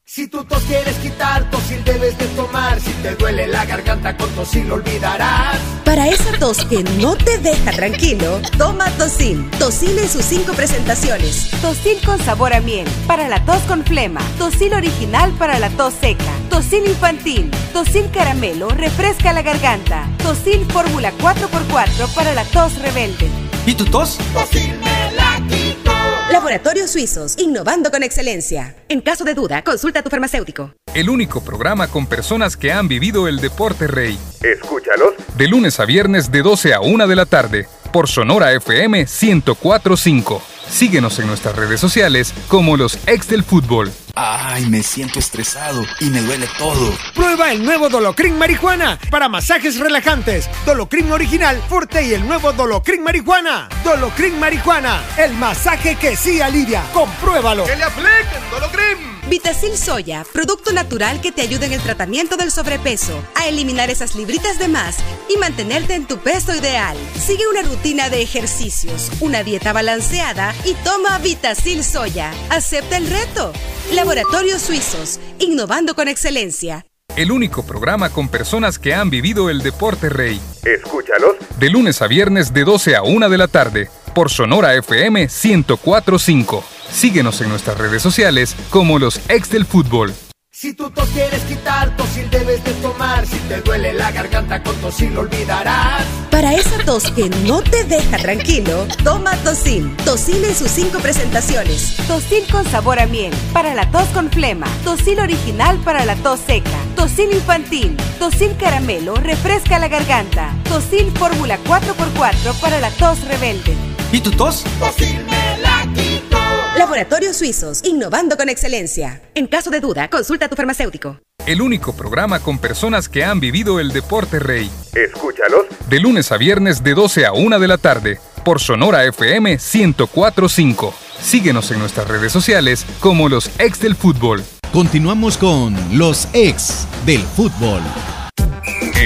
Si tu tos quieres quitar, tosil debes de tomar. Si te duele la garganta, con tosil lo olvidarás. Para esa tos que no te deja tranquilo, toma Tosil. Tosil en sus cinco presentaciones. Tosil con sabor a miel, para la tos con flema. Tosil original para la tos seca. Tosil infantil. Tosil caramelo, refresca la garganta. Tosil fórmula 4x4 para la tos rebelde. ¿Y tu tos? Tosil. Laboratorios Suizos, innovando con excelencia. En caso de duda, consulta a tu farmacéutico. El único programa con personas que han vivido el deporte rey. Escúchalos. De lunes a viernes de 12 a 1 de la tarde, por Sonora FM 1045. Síguenos en nuestras redes sociales como los ex del fútbol. Ay, me siento estresado y me duele todo. Prueba el nuevo Dolocrin Marihuana para masajes relajantes. Dolocrin original, fuerte y el nuevo Dolocrin Marihuana. Dolocrin Marihuana, el masaje que sí alivia. Compruébalo. ¡Que le apliquen Dolocrin! Vitacil Soya, producto natural que te ayuda en el tratamiento del sobrepeso, a eliminar esas libritas de más y mantenerte en tu peso ideal. Sigue una rutina de ejercicios, una dieta balanceada y toma Vitacil Soya. Acepta el reto. Laboratorios Suizos, innovando con excelencia. El único programa con personas que han vivido el deporte rey. Escúchalos. De lunes a viernes de 12 a 1 de la tarde, por Sonora FM 1045. Síguenos en nuestras redes sociales como los ex del fútbol. Si tú tos quieres quitar, tosil debes de tomar. Si te duele la garganta, con tosil lo olvidarás. Para esa tos que no te deja tranquilo, toma Tosil. Tosil en sus cinco presentaciones. Tosil con sabor a miel, para la tos con flema. Tosil original para la tos seca. Tosil infantil. Tosil caramelo, refresca la garganta. Tosil fórmula 4x4 para la tos rebelde. ¿Y tu tos? Tosil. Laboratorios Suizos, innovando con excelencia. En caso de duda, consulta a tu farmacéutico. El único programa con personas que han vivido el deporte rey. Escúchalos. De lunes a viernes de 12 a 1 de la tarde, por Sonora FM 1045. Síguenos en nuestras redes sociales como los ex del fútbol. Continuamos con los ex del fútbol.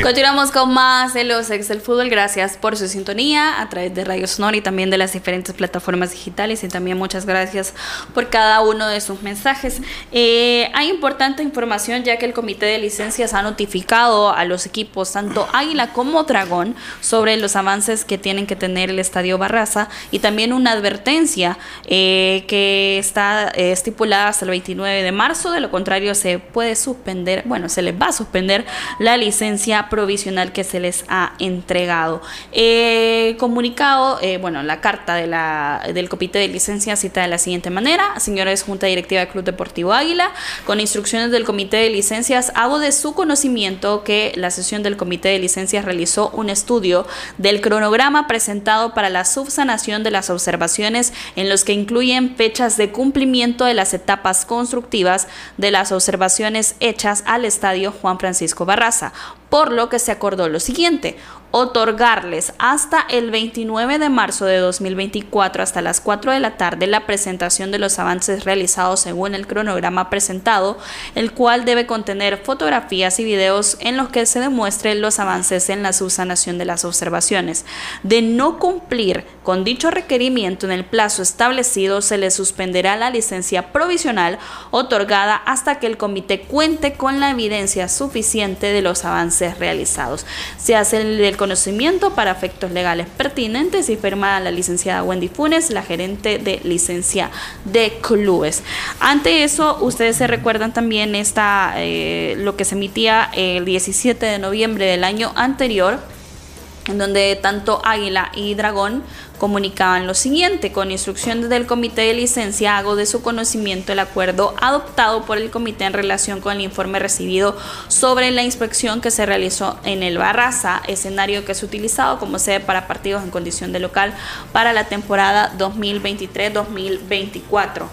Continuamos con más de los ex del fútbol. Gracias por su sintonía a través de Radio Sonora y también de las diferentes plataformas digitales. Y también muchas gracias por cada uno de sus mensajes. Eh, hay importante información ya que el Comité de Licencias ha notificado a los equipos, tanto Águila como Dragón, sobre los avances que tienen que tener el Estadio Barraza y también una advertencia eh, que está eh, estipulada hasta el 29 de marzo. De lo contrario, se puede suspender, bueno, se les va a suspender la licencia provisional que se les ha entregado. Eh, comunicado, eh, bueno, la carta de la, del comité de licencia cita de la siguiente manera, señores Junta Directiva del Club Deportivo Águila, con instrucciones del comité de licencias, hago de su conocimiento que la sesión del comité de licencias realizó un estudio del cronograma presentado para la subsanación de las observaciones en los que incluyen fechas de cumplimiento de las etapas constructivas de las observaciones hechas al estadio Juan Francisco Barraza, por lo que se acordó lo siguiente, otorgarles hasta el 29 de marzo de 2024 hasta las 4 de la tarde la presentación de los avances realizados según el cronograma presentado, el cual debe contener fotografías y videos en los que se demuestren los avances en la subsanación de las observaciones. De no cumplir con dicho requerimiento en el plazo establecido, se le suspenderá la licencia provisional otorgada hasta que el comité cuente con la evidencia suficiente de los avances realizados. Se hace el conocimiento para efectos legales pertinentes y firmada la licenciada Wendy Funes, la gerente de licencia de clubes. Ante eso, ustedes se recuerdan también esta, eh, lo que se emitía el 17 de noviembre del año anterior, en donde tanto Águila y Dragón comunicaban lo siguiente, con instrucciones del comité de licencia hago de su conocimiento el acuerdo adoptado por el comité en relación con el informe recibido sobre la inspección que se realizó en el Barraza, escenario que es utilizado como sede para partidos en condición de local para la temporada 2023-2024.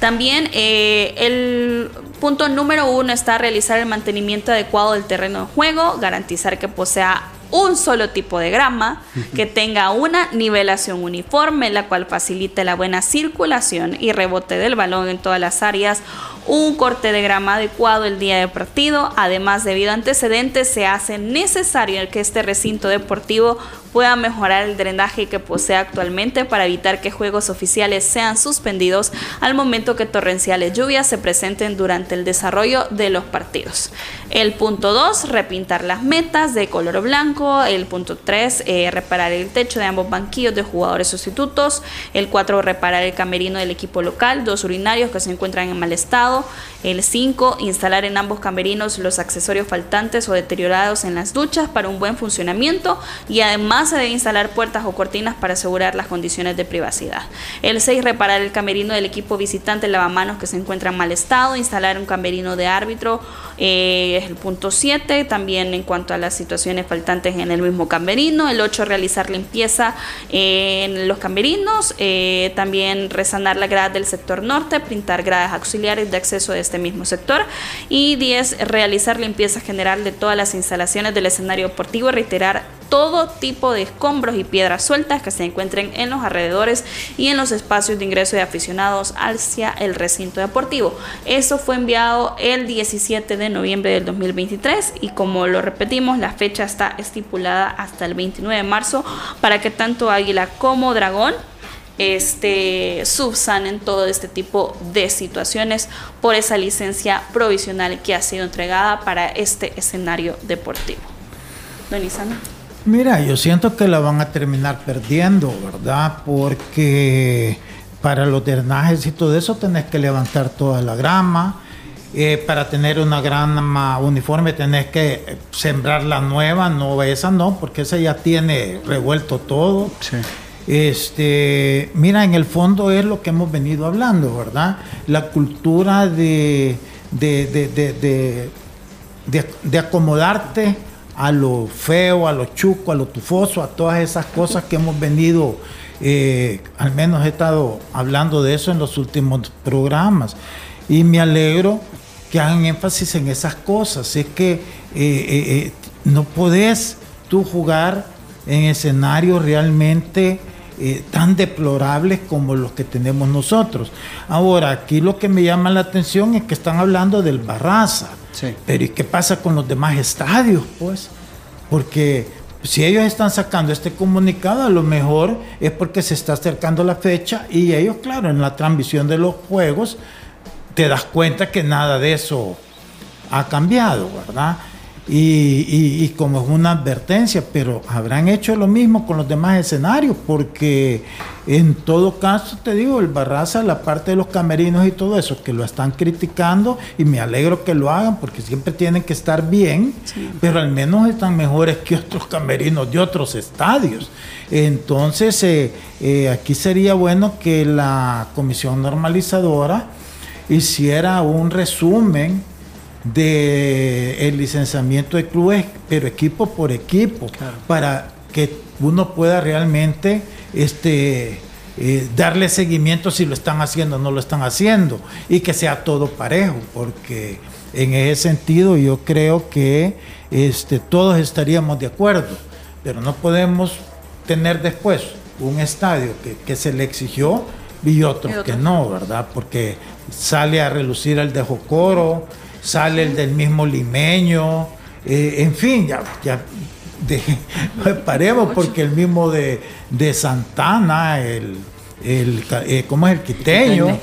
También eh, el punto número uno está realizar el mantenimiento adecuado del terreno de juego, garantizar que posea un solo tipo de grama, que tenga una nivelación uniforme, la cual facilite la buena circulación y rebote del balón en todas las áreas, un corte de grama adecuado el día de partido, además debido a antecedentes se hace necesario que este recinto deportivo pueda mejorar el drenaje que posee actualmente para evitar que juegos oficiales sean suspendidos al momento que torrenciales lluvias se presenten durante el desarrollo de los partidos. El punto 2, repintar las metas de color blanco. El punto 3, eh, reparar el techo de ambos banquillos de jugadores sustitutos. El 4, reparar el camerino del equipo local, dos urinarios que se encuentran en mal estado. El 5, instalar en ambos camerinos los accesorios faltantes o deteriorados en las duchas para un buen funcionamiento y además se debe instalar puertas o cortinas para asegurar las condiciones de privacidad. El 6, reparar el camerino del equipo visitante lavamanos que se encuentra en mal estado, instalar un camerino de árbitro, eh, es el punto 7, también en cuanto a las situaciones faltantes en el mismo camerino. El 8, realizar limpieza en los camerinos, eh, también resanar la grada del sector norte, pintar gradas auxiliares de acceso de este mismo sector. Y 10, realizar limpieza general de todas las instalaciones del escenario deportivo reiterar todo tipo de escombros y piedras sueltas que se encuentren en los alrededores y en los espacios de ingreso de aficionados hacia el recinto deportivo. Eso fue enviado el 17 de noviembre del 2023 y como lo repetimos, la fecha está estipulada hasta el 29 de marzo para que tanto Águila como Dragón este, subsanen todo este tipo de situaciones por esa licencia provisional que ha sido entregada para este escenario deportivo. Don Isana. Mira, yo siento que la van a terminar perdiendo, ¿verdad? Porque para los drenajes y todo eso tenés que levantar toda la grama. Eh, para tener una grama uniforme tenés que sembrar la nueva, no esa no, porque esa ya tiene revuelto todo. Sí. Este, mira, en el fondo es lo que hemos venido hablando, ¿verdad? La cultura de, de, de acomodarte a lo feo, a lo chuco, a lo tufoso, a todas esas cosas que hemos venido, eh, al menos he estado hablando de eso en los últimos programas. Y me alegro que hagan énfasis en esas cosas. Es que eh, eh, no podés tú jugar en escenarios realmente tan deplorables como los que tenemos nosotros. Ahora, aquí lo que me llama la atención es que están hablando del Barraza. Pero ¿y qué pasa con los demás estadios? Pues porque si ellos están sacando este comunicado, a lo mejor es porque se está acercando la fecha y ellos, claro, en la transmisión de los juegos, te das cuenta que nada de eso ha cambiado, ¿verdad? Y, como es una advertencia, pero habrán hecho lo mismo con los demás escenarios, porque en todo caso, te digo, el Barraza, la parte de los camerinos y todo eso, que lo están criticando, y me alegro que lo hagan, porque siempre tienen que estar bien, pero al menos están mejores que otros camerinos de otros estadios. Entonces, eh, eh, aquí sería bueno que la comisión normalizadora hiciera un resumen de el licenciamiento de clubes, pero equipo por equipo, para que uno pueda realmente este, eh, darle seguimiento si lo están haciendo o no lo están haciendo, y que sea todo parejo, porque en ese sentido yo creo que este, todos estaríamos de acuerdo, pero no podemos tener después un estadio que, se le exigió y otro, que no, ¿verdad? Porque sale a relucir el de Jocoro, sale el del mismo limeño, eh, en fin, ya, ya *laughs* paremos porque el mismo de, Santana, el, el, eh, ¿cómo es el quiteño?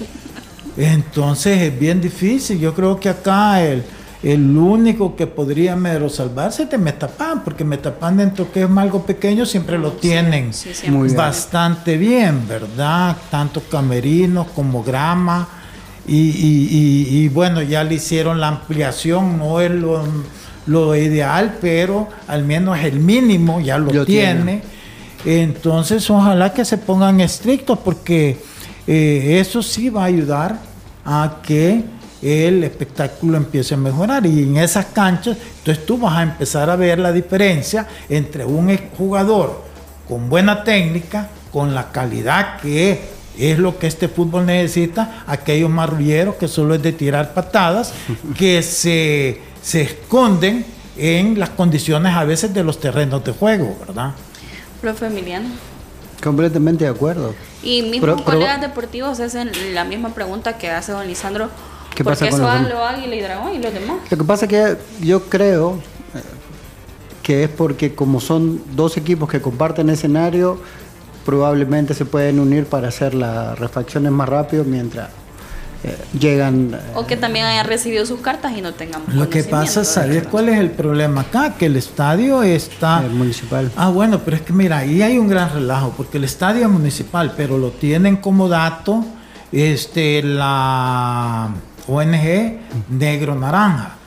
Entonces es bien difícil, yo creo que acá el, el único que podría mero salvarse es de Metapan, porque Metapan dentro que es algo pequeño siempre lo tienen bastante bien, ¿verdad? Tanto camerinos como grama y, bueno, ya le hicieron la ampliación, no es lo, ideal, pero al menos el mínimo ya lo, tiene. Entonces, ojalá que se pongan estrictos porque eh, eso sí va a ayudar a que el espectáculo empiece a mejorar. Y en esas canchas, entonces tú vas a empezar a ver la diferencia entre un jugador con buena técnica, con la calidad que es lo que este fútbol necesita, aquellos marrulleros que solo es de tirar patadas, *laughs* que se, esconden en las condiciones a veces de los terrenos de juego, ¿verdad? Profe Emiliano. Completamente de acuerdo. Y mismos colegas deportivos hacen la misma pregunta que hace don Lisandro. ¿Qué ¿Por qué eso lo Águila y Dragón y los demás? Lo que pasa es que yo creo eh, que es porque como son dos equipos que comparten escenario, probablemente se pueden unir para hacer las refacciones más rápido mientras eh, llegan. Eh, o que también hayan recibido sus cartas y no tengan. Lo que pasa, ¿sabes cuál es el problema acá? Que el estadio está. El municipal. Ah, bueno, pero es que mira, ahí hay un gran relajo, porque el estadio es municipal, pero lo tienen como dato este, la ONG Negro Naranja,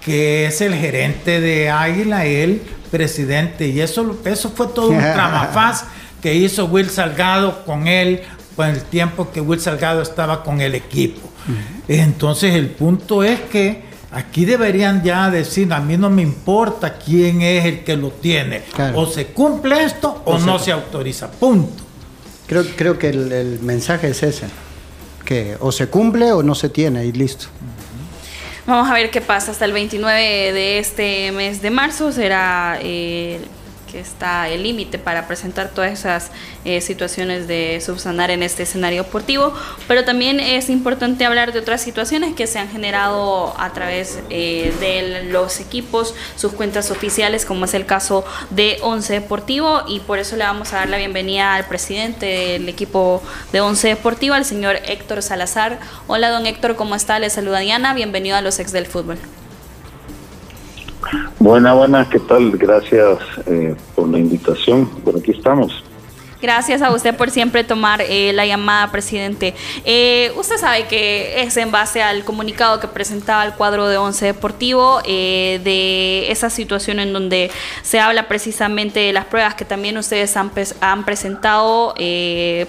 que es el gerente de Águila, el presidente, y eso, eso fue todo un *laughs* tramafaz que hizo Will Salgado con él con el tiempo que Will Salgado estaba con el equipo. Entonces el punto es que aquí deberían ya decir, a mí no me importa quién es el que lo tiene. O se cumple esto o, no se... autoriza. Punto. Creo, creo que el, mensaje es ese, que o se cumple o no se tiene y listo. Vamos a ver qué pasa hasta el 29 de este mes de marzo. Será eh, que está el límite para presentar todas esas eh, situaciones de subsanar en este escenario deportivo, pero también es importante hablar de otras situaciones que se han generado a través eh, de los equipos, sus cuentas oficiales, como es el caso de Once Deportivo, y por eso le vamos a dar la bienvenida al presidente del equipo de Once Deportivo, al señor Héctor Salazar. Hola, don Héctor, ¿cómo está? Le saluda Diana, bienvenido a los ex del fútbol. Buena, buena, ¿qué tal? Gracias eh, por la invitación. Por aquí estamos. Gracias a usted por siempre tomar eh, la llamada, presidente. Eh, usted sabe que es en base al comunicado que presentaba el cuadro de Once Deportivo, eh, de esa situación en donde se habla precisamente de las pruebas que también ustedes han, han presentado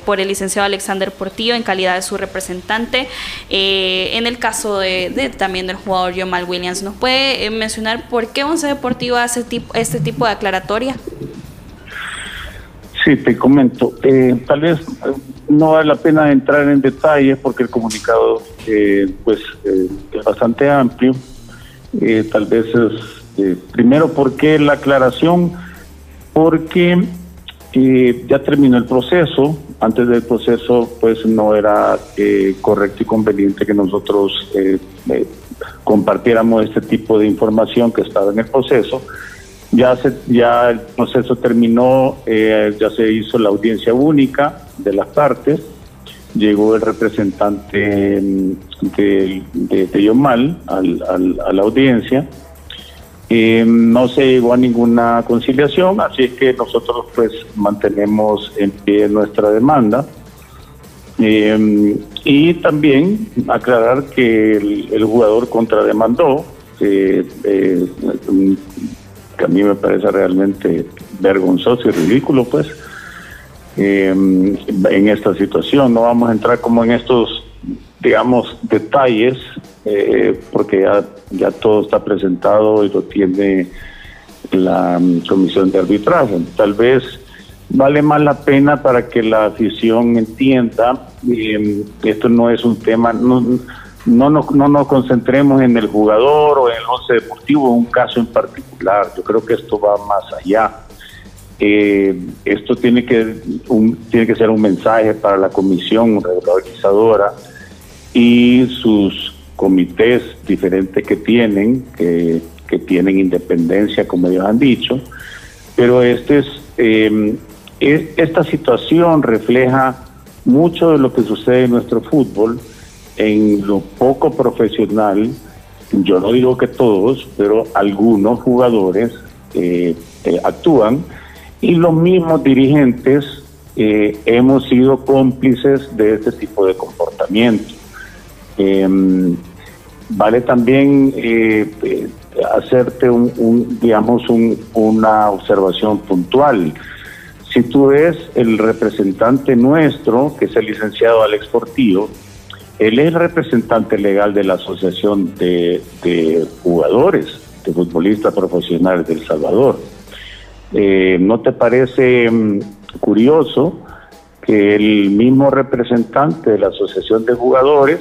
por el licenciado Alexander Portillo en calidad de su representante. en el caso de, también del jugador Jamal Williams, ¿nos puede mencionar por qué Once Deportivo hace tipo, este tipo de aclaratoria? Sí, te comento. Eh, tal vez eh, no vale la pena entrar en detalles porque el comunicado eh, pues es bastante amplio. tal vez es primero porque la aclaración porque ya terminó el proceso. Antes del proceso pues no era correcto y conveniente que nosotros compartiéramos este tipo de información que estaba en el proceso Ya, se, ya el proceso terminó, eh, ya se hizo la audiencia única de las partes, llegó el representante mm, de, de, de Yomal al, a la audiencia. Eh, no se llegó a ninguna conciliación, así es que nosotros pues mantenemos en pie nuestra demanda. Eh, y también aclarar que el, el jugador contrademandó, eh, eh, que a mí me parece realmente vergonzoso y ridículo, pues, eh, en esta situación. No vamos a entrar como en estos, digamos, detalles, eh, porque ya, ya todo está presentado y lo tiene la mm, comisión de arbitraje. Tal vez vale más la pena para que la afición entienda eh, esto no es un tema, no, nos, no nos concentremos en el jugador o en el once deportivo, en un caso en particular. Yo creo que esto va más allá. Eh, esto tiene que, un, tiene que ser un mensaje para la comisión regularizadora y sus comités diferentes que tienen, que, tienen independencia, como ellos han dicho, pero este es, eh, es, esta situación refleja mucho de lo que sucede en nuestro fútbol, en lo poco profesional, yo no digo que todos, pero algunos jugadores eh, eh, actúan y los mismos dirigentes eh, hemos sido cómplices de este tipo de comportamiento. Eh, vale también eh, hacerte un, digamos un, una observación puntual. Si tú ves el representante nuestro, que es el licenciado Alex Portillo, él es el representante legal de la Asociación de, de Jugadores, de Futbolistas Profesionales de El Salvador. Eh, ¿No te parece mm, curioso que el mismo representante de la Asociación de Jugadores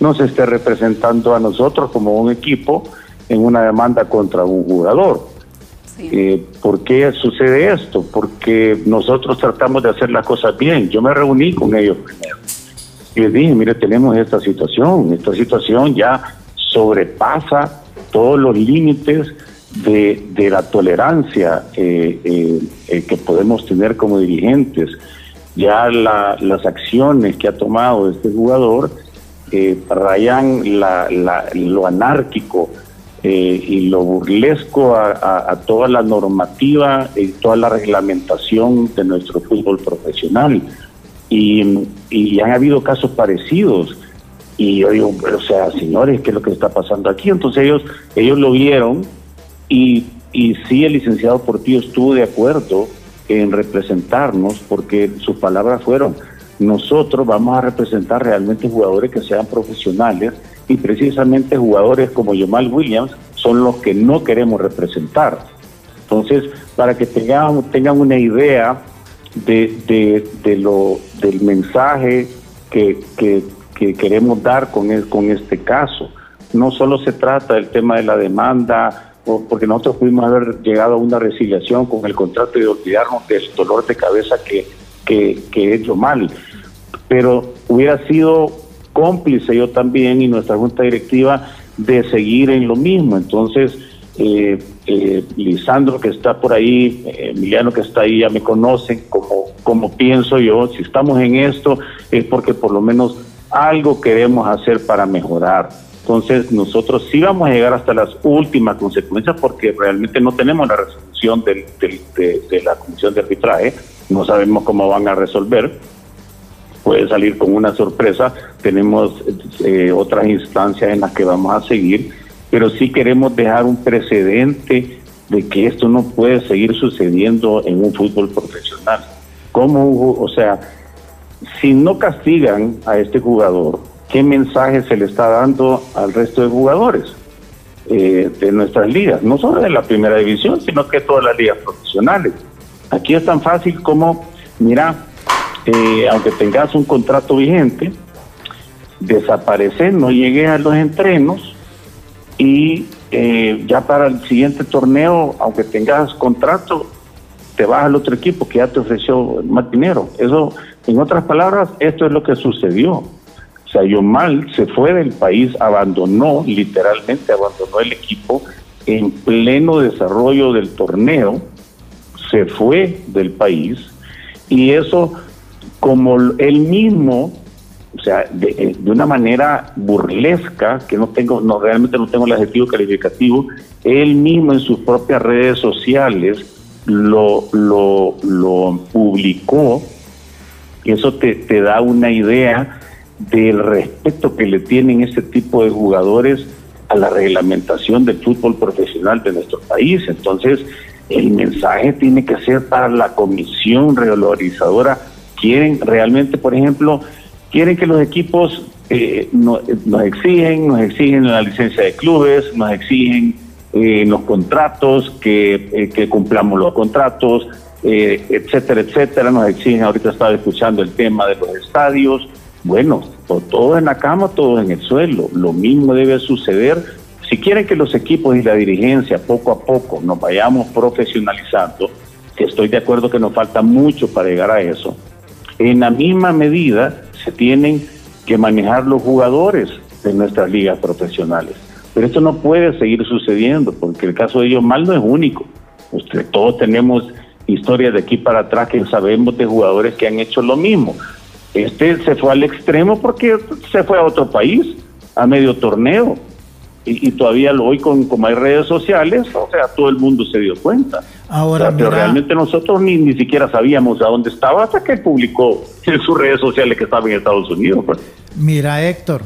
nos esté representando a nosotros como un equipo en una demanda contra un jugador? Sí. Eh, ¿Por qué sucede esto? Porque nosotros tratamos de hacer las cosas bien. Yo me reuní con ellos primero y les dije, mire, tenemos esta situación, esta situación ya sobrepasa todos los límites de, de la tolerancia eh, eh, eh, que podemos tener como dirigentes. Ya la, las acciones que ha tomado este jugador rayan la, lo anárquico y lo burlesco a toda la normativa y toda la reglamentación de nuestro fútbol profesional. Y, y han habido casos parecidos. Y yo digo, o sea, señores, ¿qué es lo que está pasando aquí? Entonces ellos, ellos lo vieron y, y sí el licenciado Portillo estuvo de acuerdo en representarnos porque sus palabras fueron, nosotros vamos a representar realmente jugadores que sean profesionales y precisamente jugadores como Yomal Williams son los que no queremos representar. Entonces, para que tengan, tengan una idea de, de, de lo, del mensaje que, que, que queremos dar con, el, con este caso, no solo se trata del tema de la demanda, porque nosotros pudimos haber llegado a una resiliación con el contrato y olvidarnos del dolor de cabeza que, que, que he hecho mal, pero hubiera sido cómplice yo también y nuestra junta directiva de seguir en lo mismo. Entonces, eh, eh, Lisandro que está por ahí, Emiliano que está ahí, ya me conocen como, como pienso yo. Si estamos en esto es porque por lo menos algo queremos hacer para mejorar. Entonces nosotros sí vamos a llegar hasta las últimas consecuencias porque realmente no tenemos la resolución del, del, de, de la comisión de arbitraje, no sabemos cómo van a resolver, puede salir con una sorpresa. Tenemos eh, otras instancias en las que vamos a seguir, pero sí queremos dejar un precedente de que esto no puede seguir sucediendo en un fútbol profesional. ¿Cómo, o sea, si no castigan a este jugador, qué mensaje se le está dando al resto de jugadores eh, de nuestras ligas? No solo de la primera división, sino que todas las ligas profesionales. Aquí es tan fácil como, mira, eh, aunque tengas un contrato vigente, desaparecer, no llegues a los entrenos y eh, ya para el siguiente torneo, aunque tengas contrato, te vas al otro equipo que ya te ofreció más dinero. Eso, en otras palabras, esto es lo que sucedió. O sea, Yomal se fue del país, abandonó, literalmente abandonó el equipo en pleno desarrollo del torneo, se fue del país y eso como él mismo, o sea, de, de, una manera burlesca, que no tengo, no realmente no tengo el adjetivo calificativo, él mismo en sus propias redes sociales lo, lo, lo publicó, y eso te, te da una idea del respeto que le tienen ese tipo de jugadores a la reglamentación del fútbol profesional de nuestro país. Entonces, el mensaje tiene que ser para la comisión regularizadora. Quieren realmente, por ejemplo, quieren que los equipos eh, nos exigen, nos exigen la licencia de clubes, nos exigen eh, los contratos, que, eh, que, cumplamos los contratos, eh, etcétera, etcétera. Nos exigen, ahorita estaba escuchando el tema de los estadios. Bueno, todos en la cama, todos en el suelo. Lo mismo debe suceder. Si quieren que los equipos y la dirigencia poco a poco nos vayamos profesionalizando, que estoy de acuerdo que nos falta mucho para llegar a eso, en la misma medida se tienen que manejar los jugadores de nuestras ligas profesionales. Pero esto no puede seguir sucediendo, porque el caso de ellos mal no es único. Usted, todos tenemos historias de aquí para atrás que sabemos de jugadores que han hecho lo mismo. Este se fue al extremo porque se fue a otro país, a medio torneo. Y, y todavía lo hoy con como hay redes sociales, o sea, todo el mundo se dio cuenta. Ahora, o sea, pero mira, realmente nosotros ni, ni siquiera sabíamos a dónde estaba hasta que publicó en sus redes sociales que estaba en Estados Unidos. Pues. Mira, Héctor,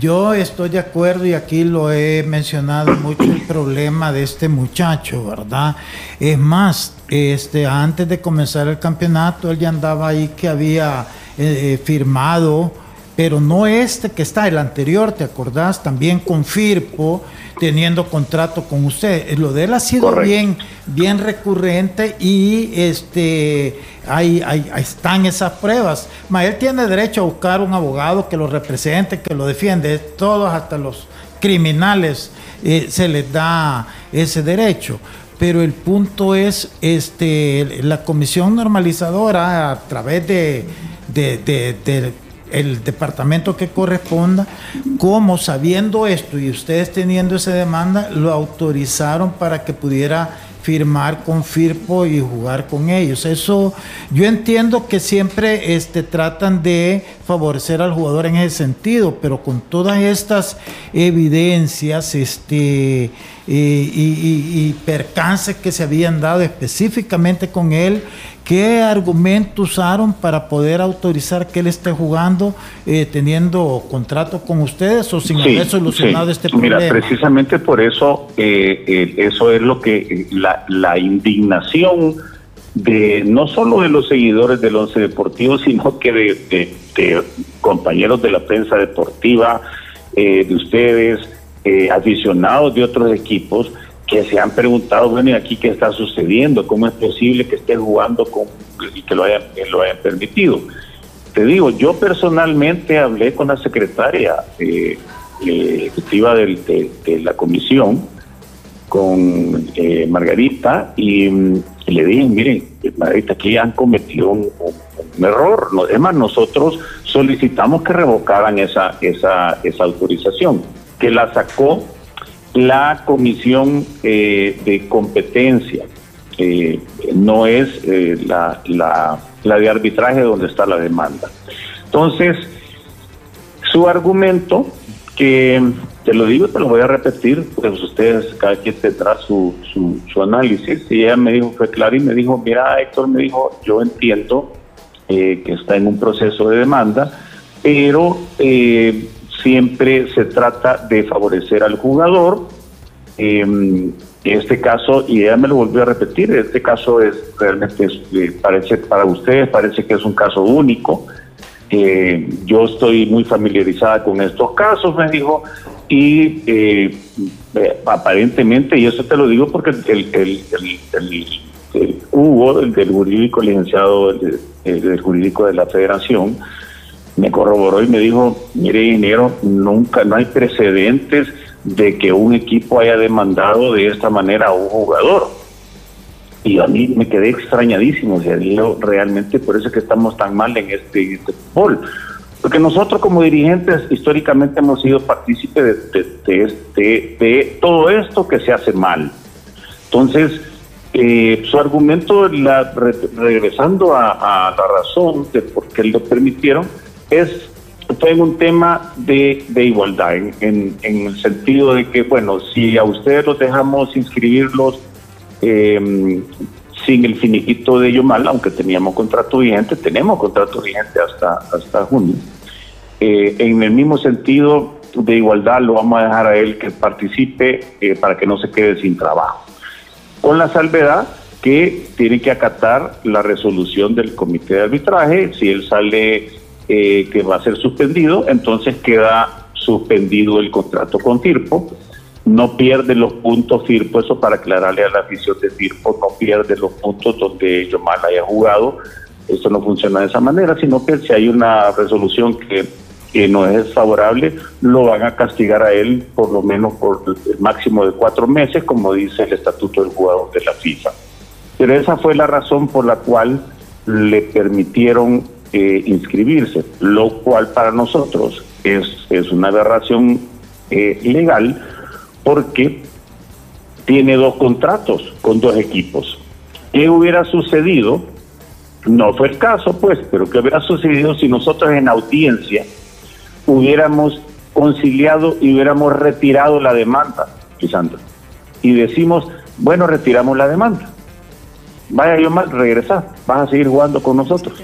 yo estoy de acuerdo y aquí lo he mencionado mucho el problema de este muchacho, ¿verdad? Es más, este, antes de comenzar el campeonato, él ya andaba ahí que había eh, firmado, pero no este que está, el anterior, ¿te acordás? También con Firpo, teniendo contrato con usted. Lo de él ha sido Correcto. bien, bien recurrente y este ahí, ahí, ahí están esas pruebas. Ma, él tiene derecho a buscar un abogado que lo represente, que lo defiende. Todos, hasta los criminales, eh, se les da ese derecho. Pero el punto es, este, la comisión normalizadora a través de, de, de- de el departamento que corresponda, como sabiendo esto y ustedes teniendo esa demanda, lo autorizaron para que pudiera firmar con Firpo y jugar con ellos. Eso yo entiendo que siempre este, tratan de favorecer al jugador en ese sentido, pero con todas estas evidencias este, eh, y, percances que se habían dado específicamente con él, ¿qué argumento usaron para poder autorizar que él esté jugando eh, teniendo contrato con ustedes o sin Sí, haber solucionado sí. este Mira, problema? precisamente por eso, eh, eh, eso es lo que eh, la, la indignación de no solo de los seguidores del Once Deportivo, sino que de, de- de compañeros de la prensa deportiva, eh, de ustedes, eh, aficionados de otros equipos, que se han preguntado, bueno, ¿y aquí qué está sucediendo? ¿Cómo es posible que esté jugando con, y que lo hayan, que lo hayan permitido? Te digo, yo personalmente hablé con la secretaria eh, eh, ejecutiva del- de, la comisión, con eh, Margarita, y, mm, le dije, miren, eh, Margarita, aquí han cometido un, un- error. No, es más, nosotros solicitamos que revocaran esa, esa, esa autorización, que la sacó la comisión eh, de competencia. Eh, no es eh, la, la, de arbitraje donde está la demanda. Entonces, su argumento, que te lo digo, te lo voy a repetir, pues ustedes, cada quien tendrá su, su, su análisis, y ella me dijo, fue claro, y me dijo, mira, Héctor, me dijo, yo entiendo eh, que está en un proceso de demanda, pero eh, siempre se trata de favorecer al jugador, eh, este caso, y ella me lo volvió a repetir, este caso es realmente, eh, parece para ustedes, parece que es un caso único. Eh, yo estoy muy familiarizada con estos casos, me dijo, y eh, eh, aparentemente, y eso te lo digo porque el, el, el, Hugo, el del jurídico licenciado, el, jurídico de la federación, me corroboró y me dijo, mire ingeniero, nunca, no hay precedentes de que un equipo haya demandado de esta manera a un jugador. Y a mí me quedé extrañadísimo, o sea, digo, realmente por eso es que estamos tan mal en este, en este fútbol, Porque nosotros como dirigentes históricamente hemos sido partícipes de, de, de, de, todo esto que se hace mal. Entonces, eh, su argumento, la, regresando a, a, la razón de por qué lo permitieron, es fue un tema de, de igualdad, en, en, el sentido de que, bueno, si a ustedes los dejamos inscribirlos eh, sin el finiquito de Yomal, aunque teníamos contrato vigente, tenemos contrato vigente hasta, hasta junio. Eh, en el mismo sentido de igualdad, lo vamos a dejar a él que participe eh, para que no se quede sin trabajo. Con la salvedad que tiene que acatar la resolución del comité de arbitraje. Si él sale eh, que va a ser suspendido, entonces queda suspendido el contrato con Firpo no pierde los puntos Firpo, eso para aclararle a la afición de Firpo, no pierde los puntos donde Yomal haya jugado, esto no funciona de esa manera, sino que si hay una resolución que, que no es favorable, lo van a castigar a él por lo menos por el máximo de cuatro meses, como dice el estatuto del jugador de la FIFA. Pero esa fue la razón por la cual le permitieron eh, inscribirse, lo cual para nosotros es, es una aberración eh, legal porque tiene dos contratos con dos equipos. ¿Qué hubiera sucedido? No fue el caso, pues, pero ¿qué hubiera sucedido si nosotros en audiencia hubiéramos conciliado y hubiéramos retirado la demanda, Lisandro? Y decimos, bueno, retiramos la demanda. Vaya yo mal, regresar, vas a seguir jugando con nosotros.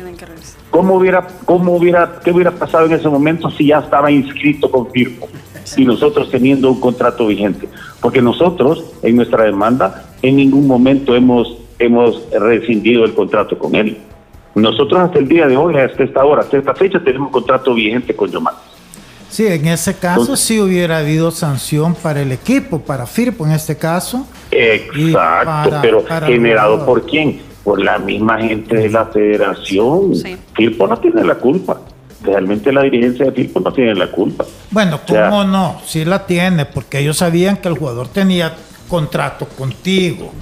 ¿Cómo hubiera, cómo hubiera, qué hubiera pasado en ese momento si ya estaba inscrito con Firpo? y nosotros teniendo un contrato vigente. Porque nosotros, en nuestra demanda, en ningún momento hemos, hemos rescindido el contrato con él. Nosotros hasta el día de hoy, hasta esta hora, hasta esta fecha, tenemos contrato vigente con Yomar. Sí, en ese caso sí hubiera habido sanción para el equipo, para Firpo en este caso. Exacto, pero generado por quién? Por la misma gente de la federación. Firpo no tiene la culpa realmente la dirigencia de Firpo no tiene la culpa. Bueno, ¿cómo no? Sí la tiene, porque ellos sabían que el jugador tenía contrato contigo.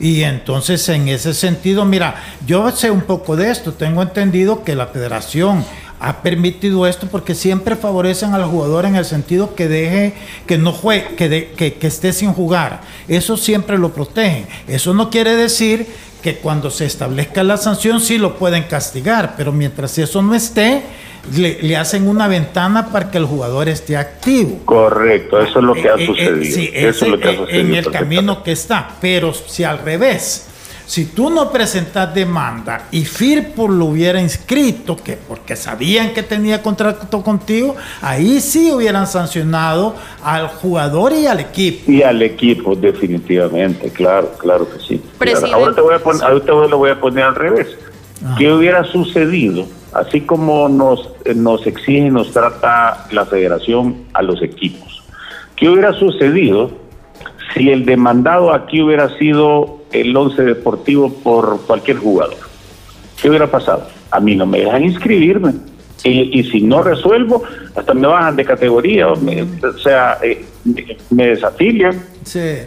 Y entonces en ese sentido, mira, yo sé un poco de esto, tengo entendido que la federación ha permitido esto porque siempre favorecen al jugador en el sentido que deje, que no juegue, que, que, que esté sin jugar. Eso siempre lo protegen. Eso no quiere decir que cuando se establezca la sanción sí lo pueden castigar, pero mientras eso no esté, le, hacen una ventana para que el jugador esté activo. Correcto, eso es lo que ha eh, eh, sucedido. sí, eso es lo que ha sucedido. En el camino que está, pero si al revés, si tú no presentas demanda y Firpo lo hubiera inscrito, que porque sabían que tenía contrato contigo, ahí sí hubieran sancionado al jugador y al equipo. Y al equipo, definitivamente, claro, claro que sí. Ahora te voy a poner, ahorita lo voy a poner al revés. ¿Qué hubiera sucedido? Así como nos, nos exige y nos trata la federación a los equipos. ¿Qué hubiera sucedido si el demandado aquí hubiera sido el once deportivo por cualquier jugador? ¿Qué hubiera pasado? A mí no me dejan inscribirme. Y, si no resuelvo, hasta me bajan de categoría, o, sea, eh, me, desafilian. Sí.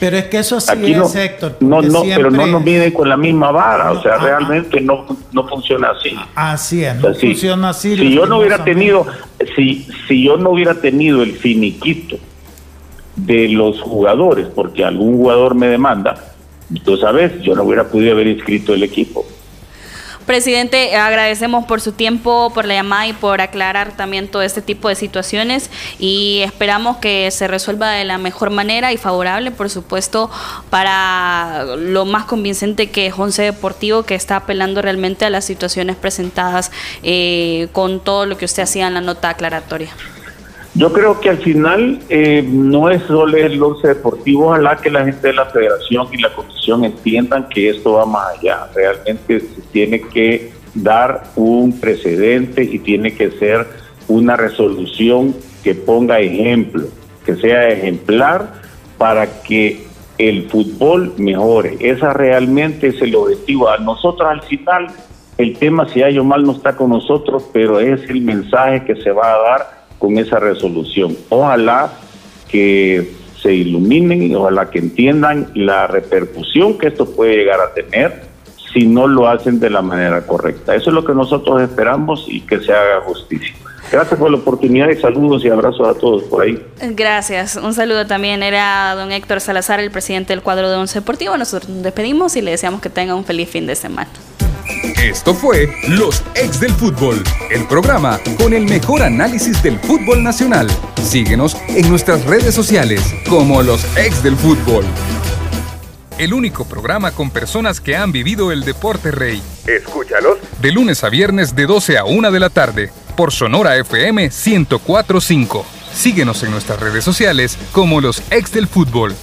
Pero es que eso sí Aquí es, Héctor. No, no, pero no nos mide con la misma vara, o sea, ah, realmente no, no funciona así. Así es, no funciona así. Si yo no hubiera tenido, si, si yo no hubiera tenido el finiquito de los jugadores, porque algún jugador me demanda, tú sabes, yo no hubiera podido haber inscrito el equipo. Presidente, agradecemos por su tiempo, por la llamada y por aclarar también todo este tipo de situaciones y esperamos que se resuelva de la mejor manera y favorable, por supuesto, para lo más convincente que es Once Deportivo, que está apelando realmente a las situaciones presentadas eh, con todo lo que usted hacía en la nota aclaratoria. Yo creo que al final eh, no es solo el once deportivo, ojalá que la gente de la federación y la comisión entiendan que esto va más allá. Realmente se tiene que dar un precedente y tiene que ser una resolución que ponga ejemplo, que sea ejemplar para que el fútbol mejore. Esa realmente es el objetivo. A nosotros al final el tema si hay o mal no está con nosotros, pero es el mensaje que se va a dar con esa resolución. Ojalá que se iluminen ojalá que entiendan la repercusión que esto puede llegar a tener si no lo hacen de la manera correcta. Eso es lo que nosotros esperamos y que se haga justicia. Gracias por la oportunidad y saludos y abrazos a todos por ahí. Gracias. Un saludo también era don Héctor Salazar, el presidente del cuadro de Once Deportivo. Nosotros nos despedimos y le deseamos que tenga un feliz fin de semana. Esto fue Los Ex del Fútbol, el programa con el mejor análisis del fútbol nacional. Síguenos en nuestras redes sociales como Los Ex del Fútbol. El único programa con personas que han vivido el deporte rey. Escúchalos. De lunes a viernes de 12 a 1 de la tarde por Sonora FM 1045. Síguenos en nuestras redes sociales como Los Ex del Fútbol.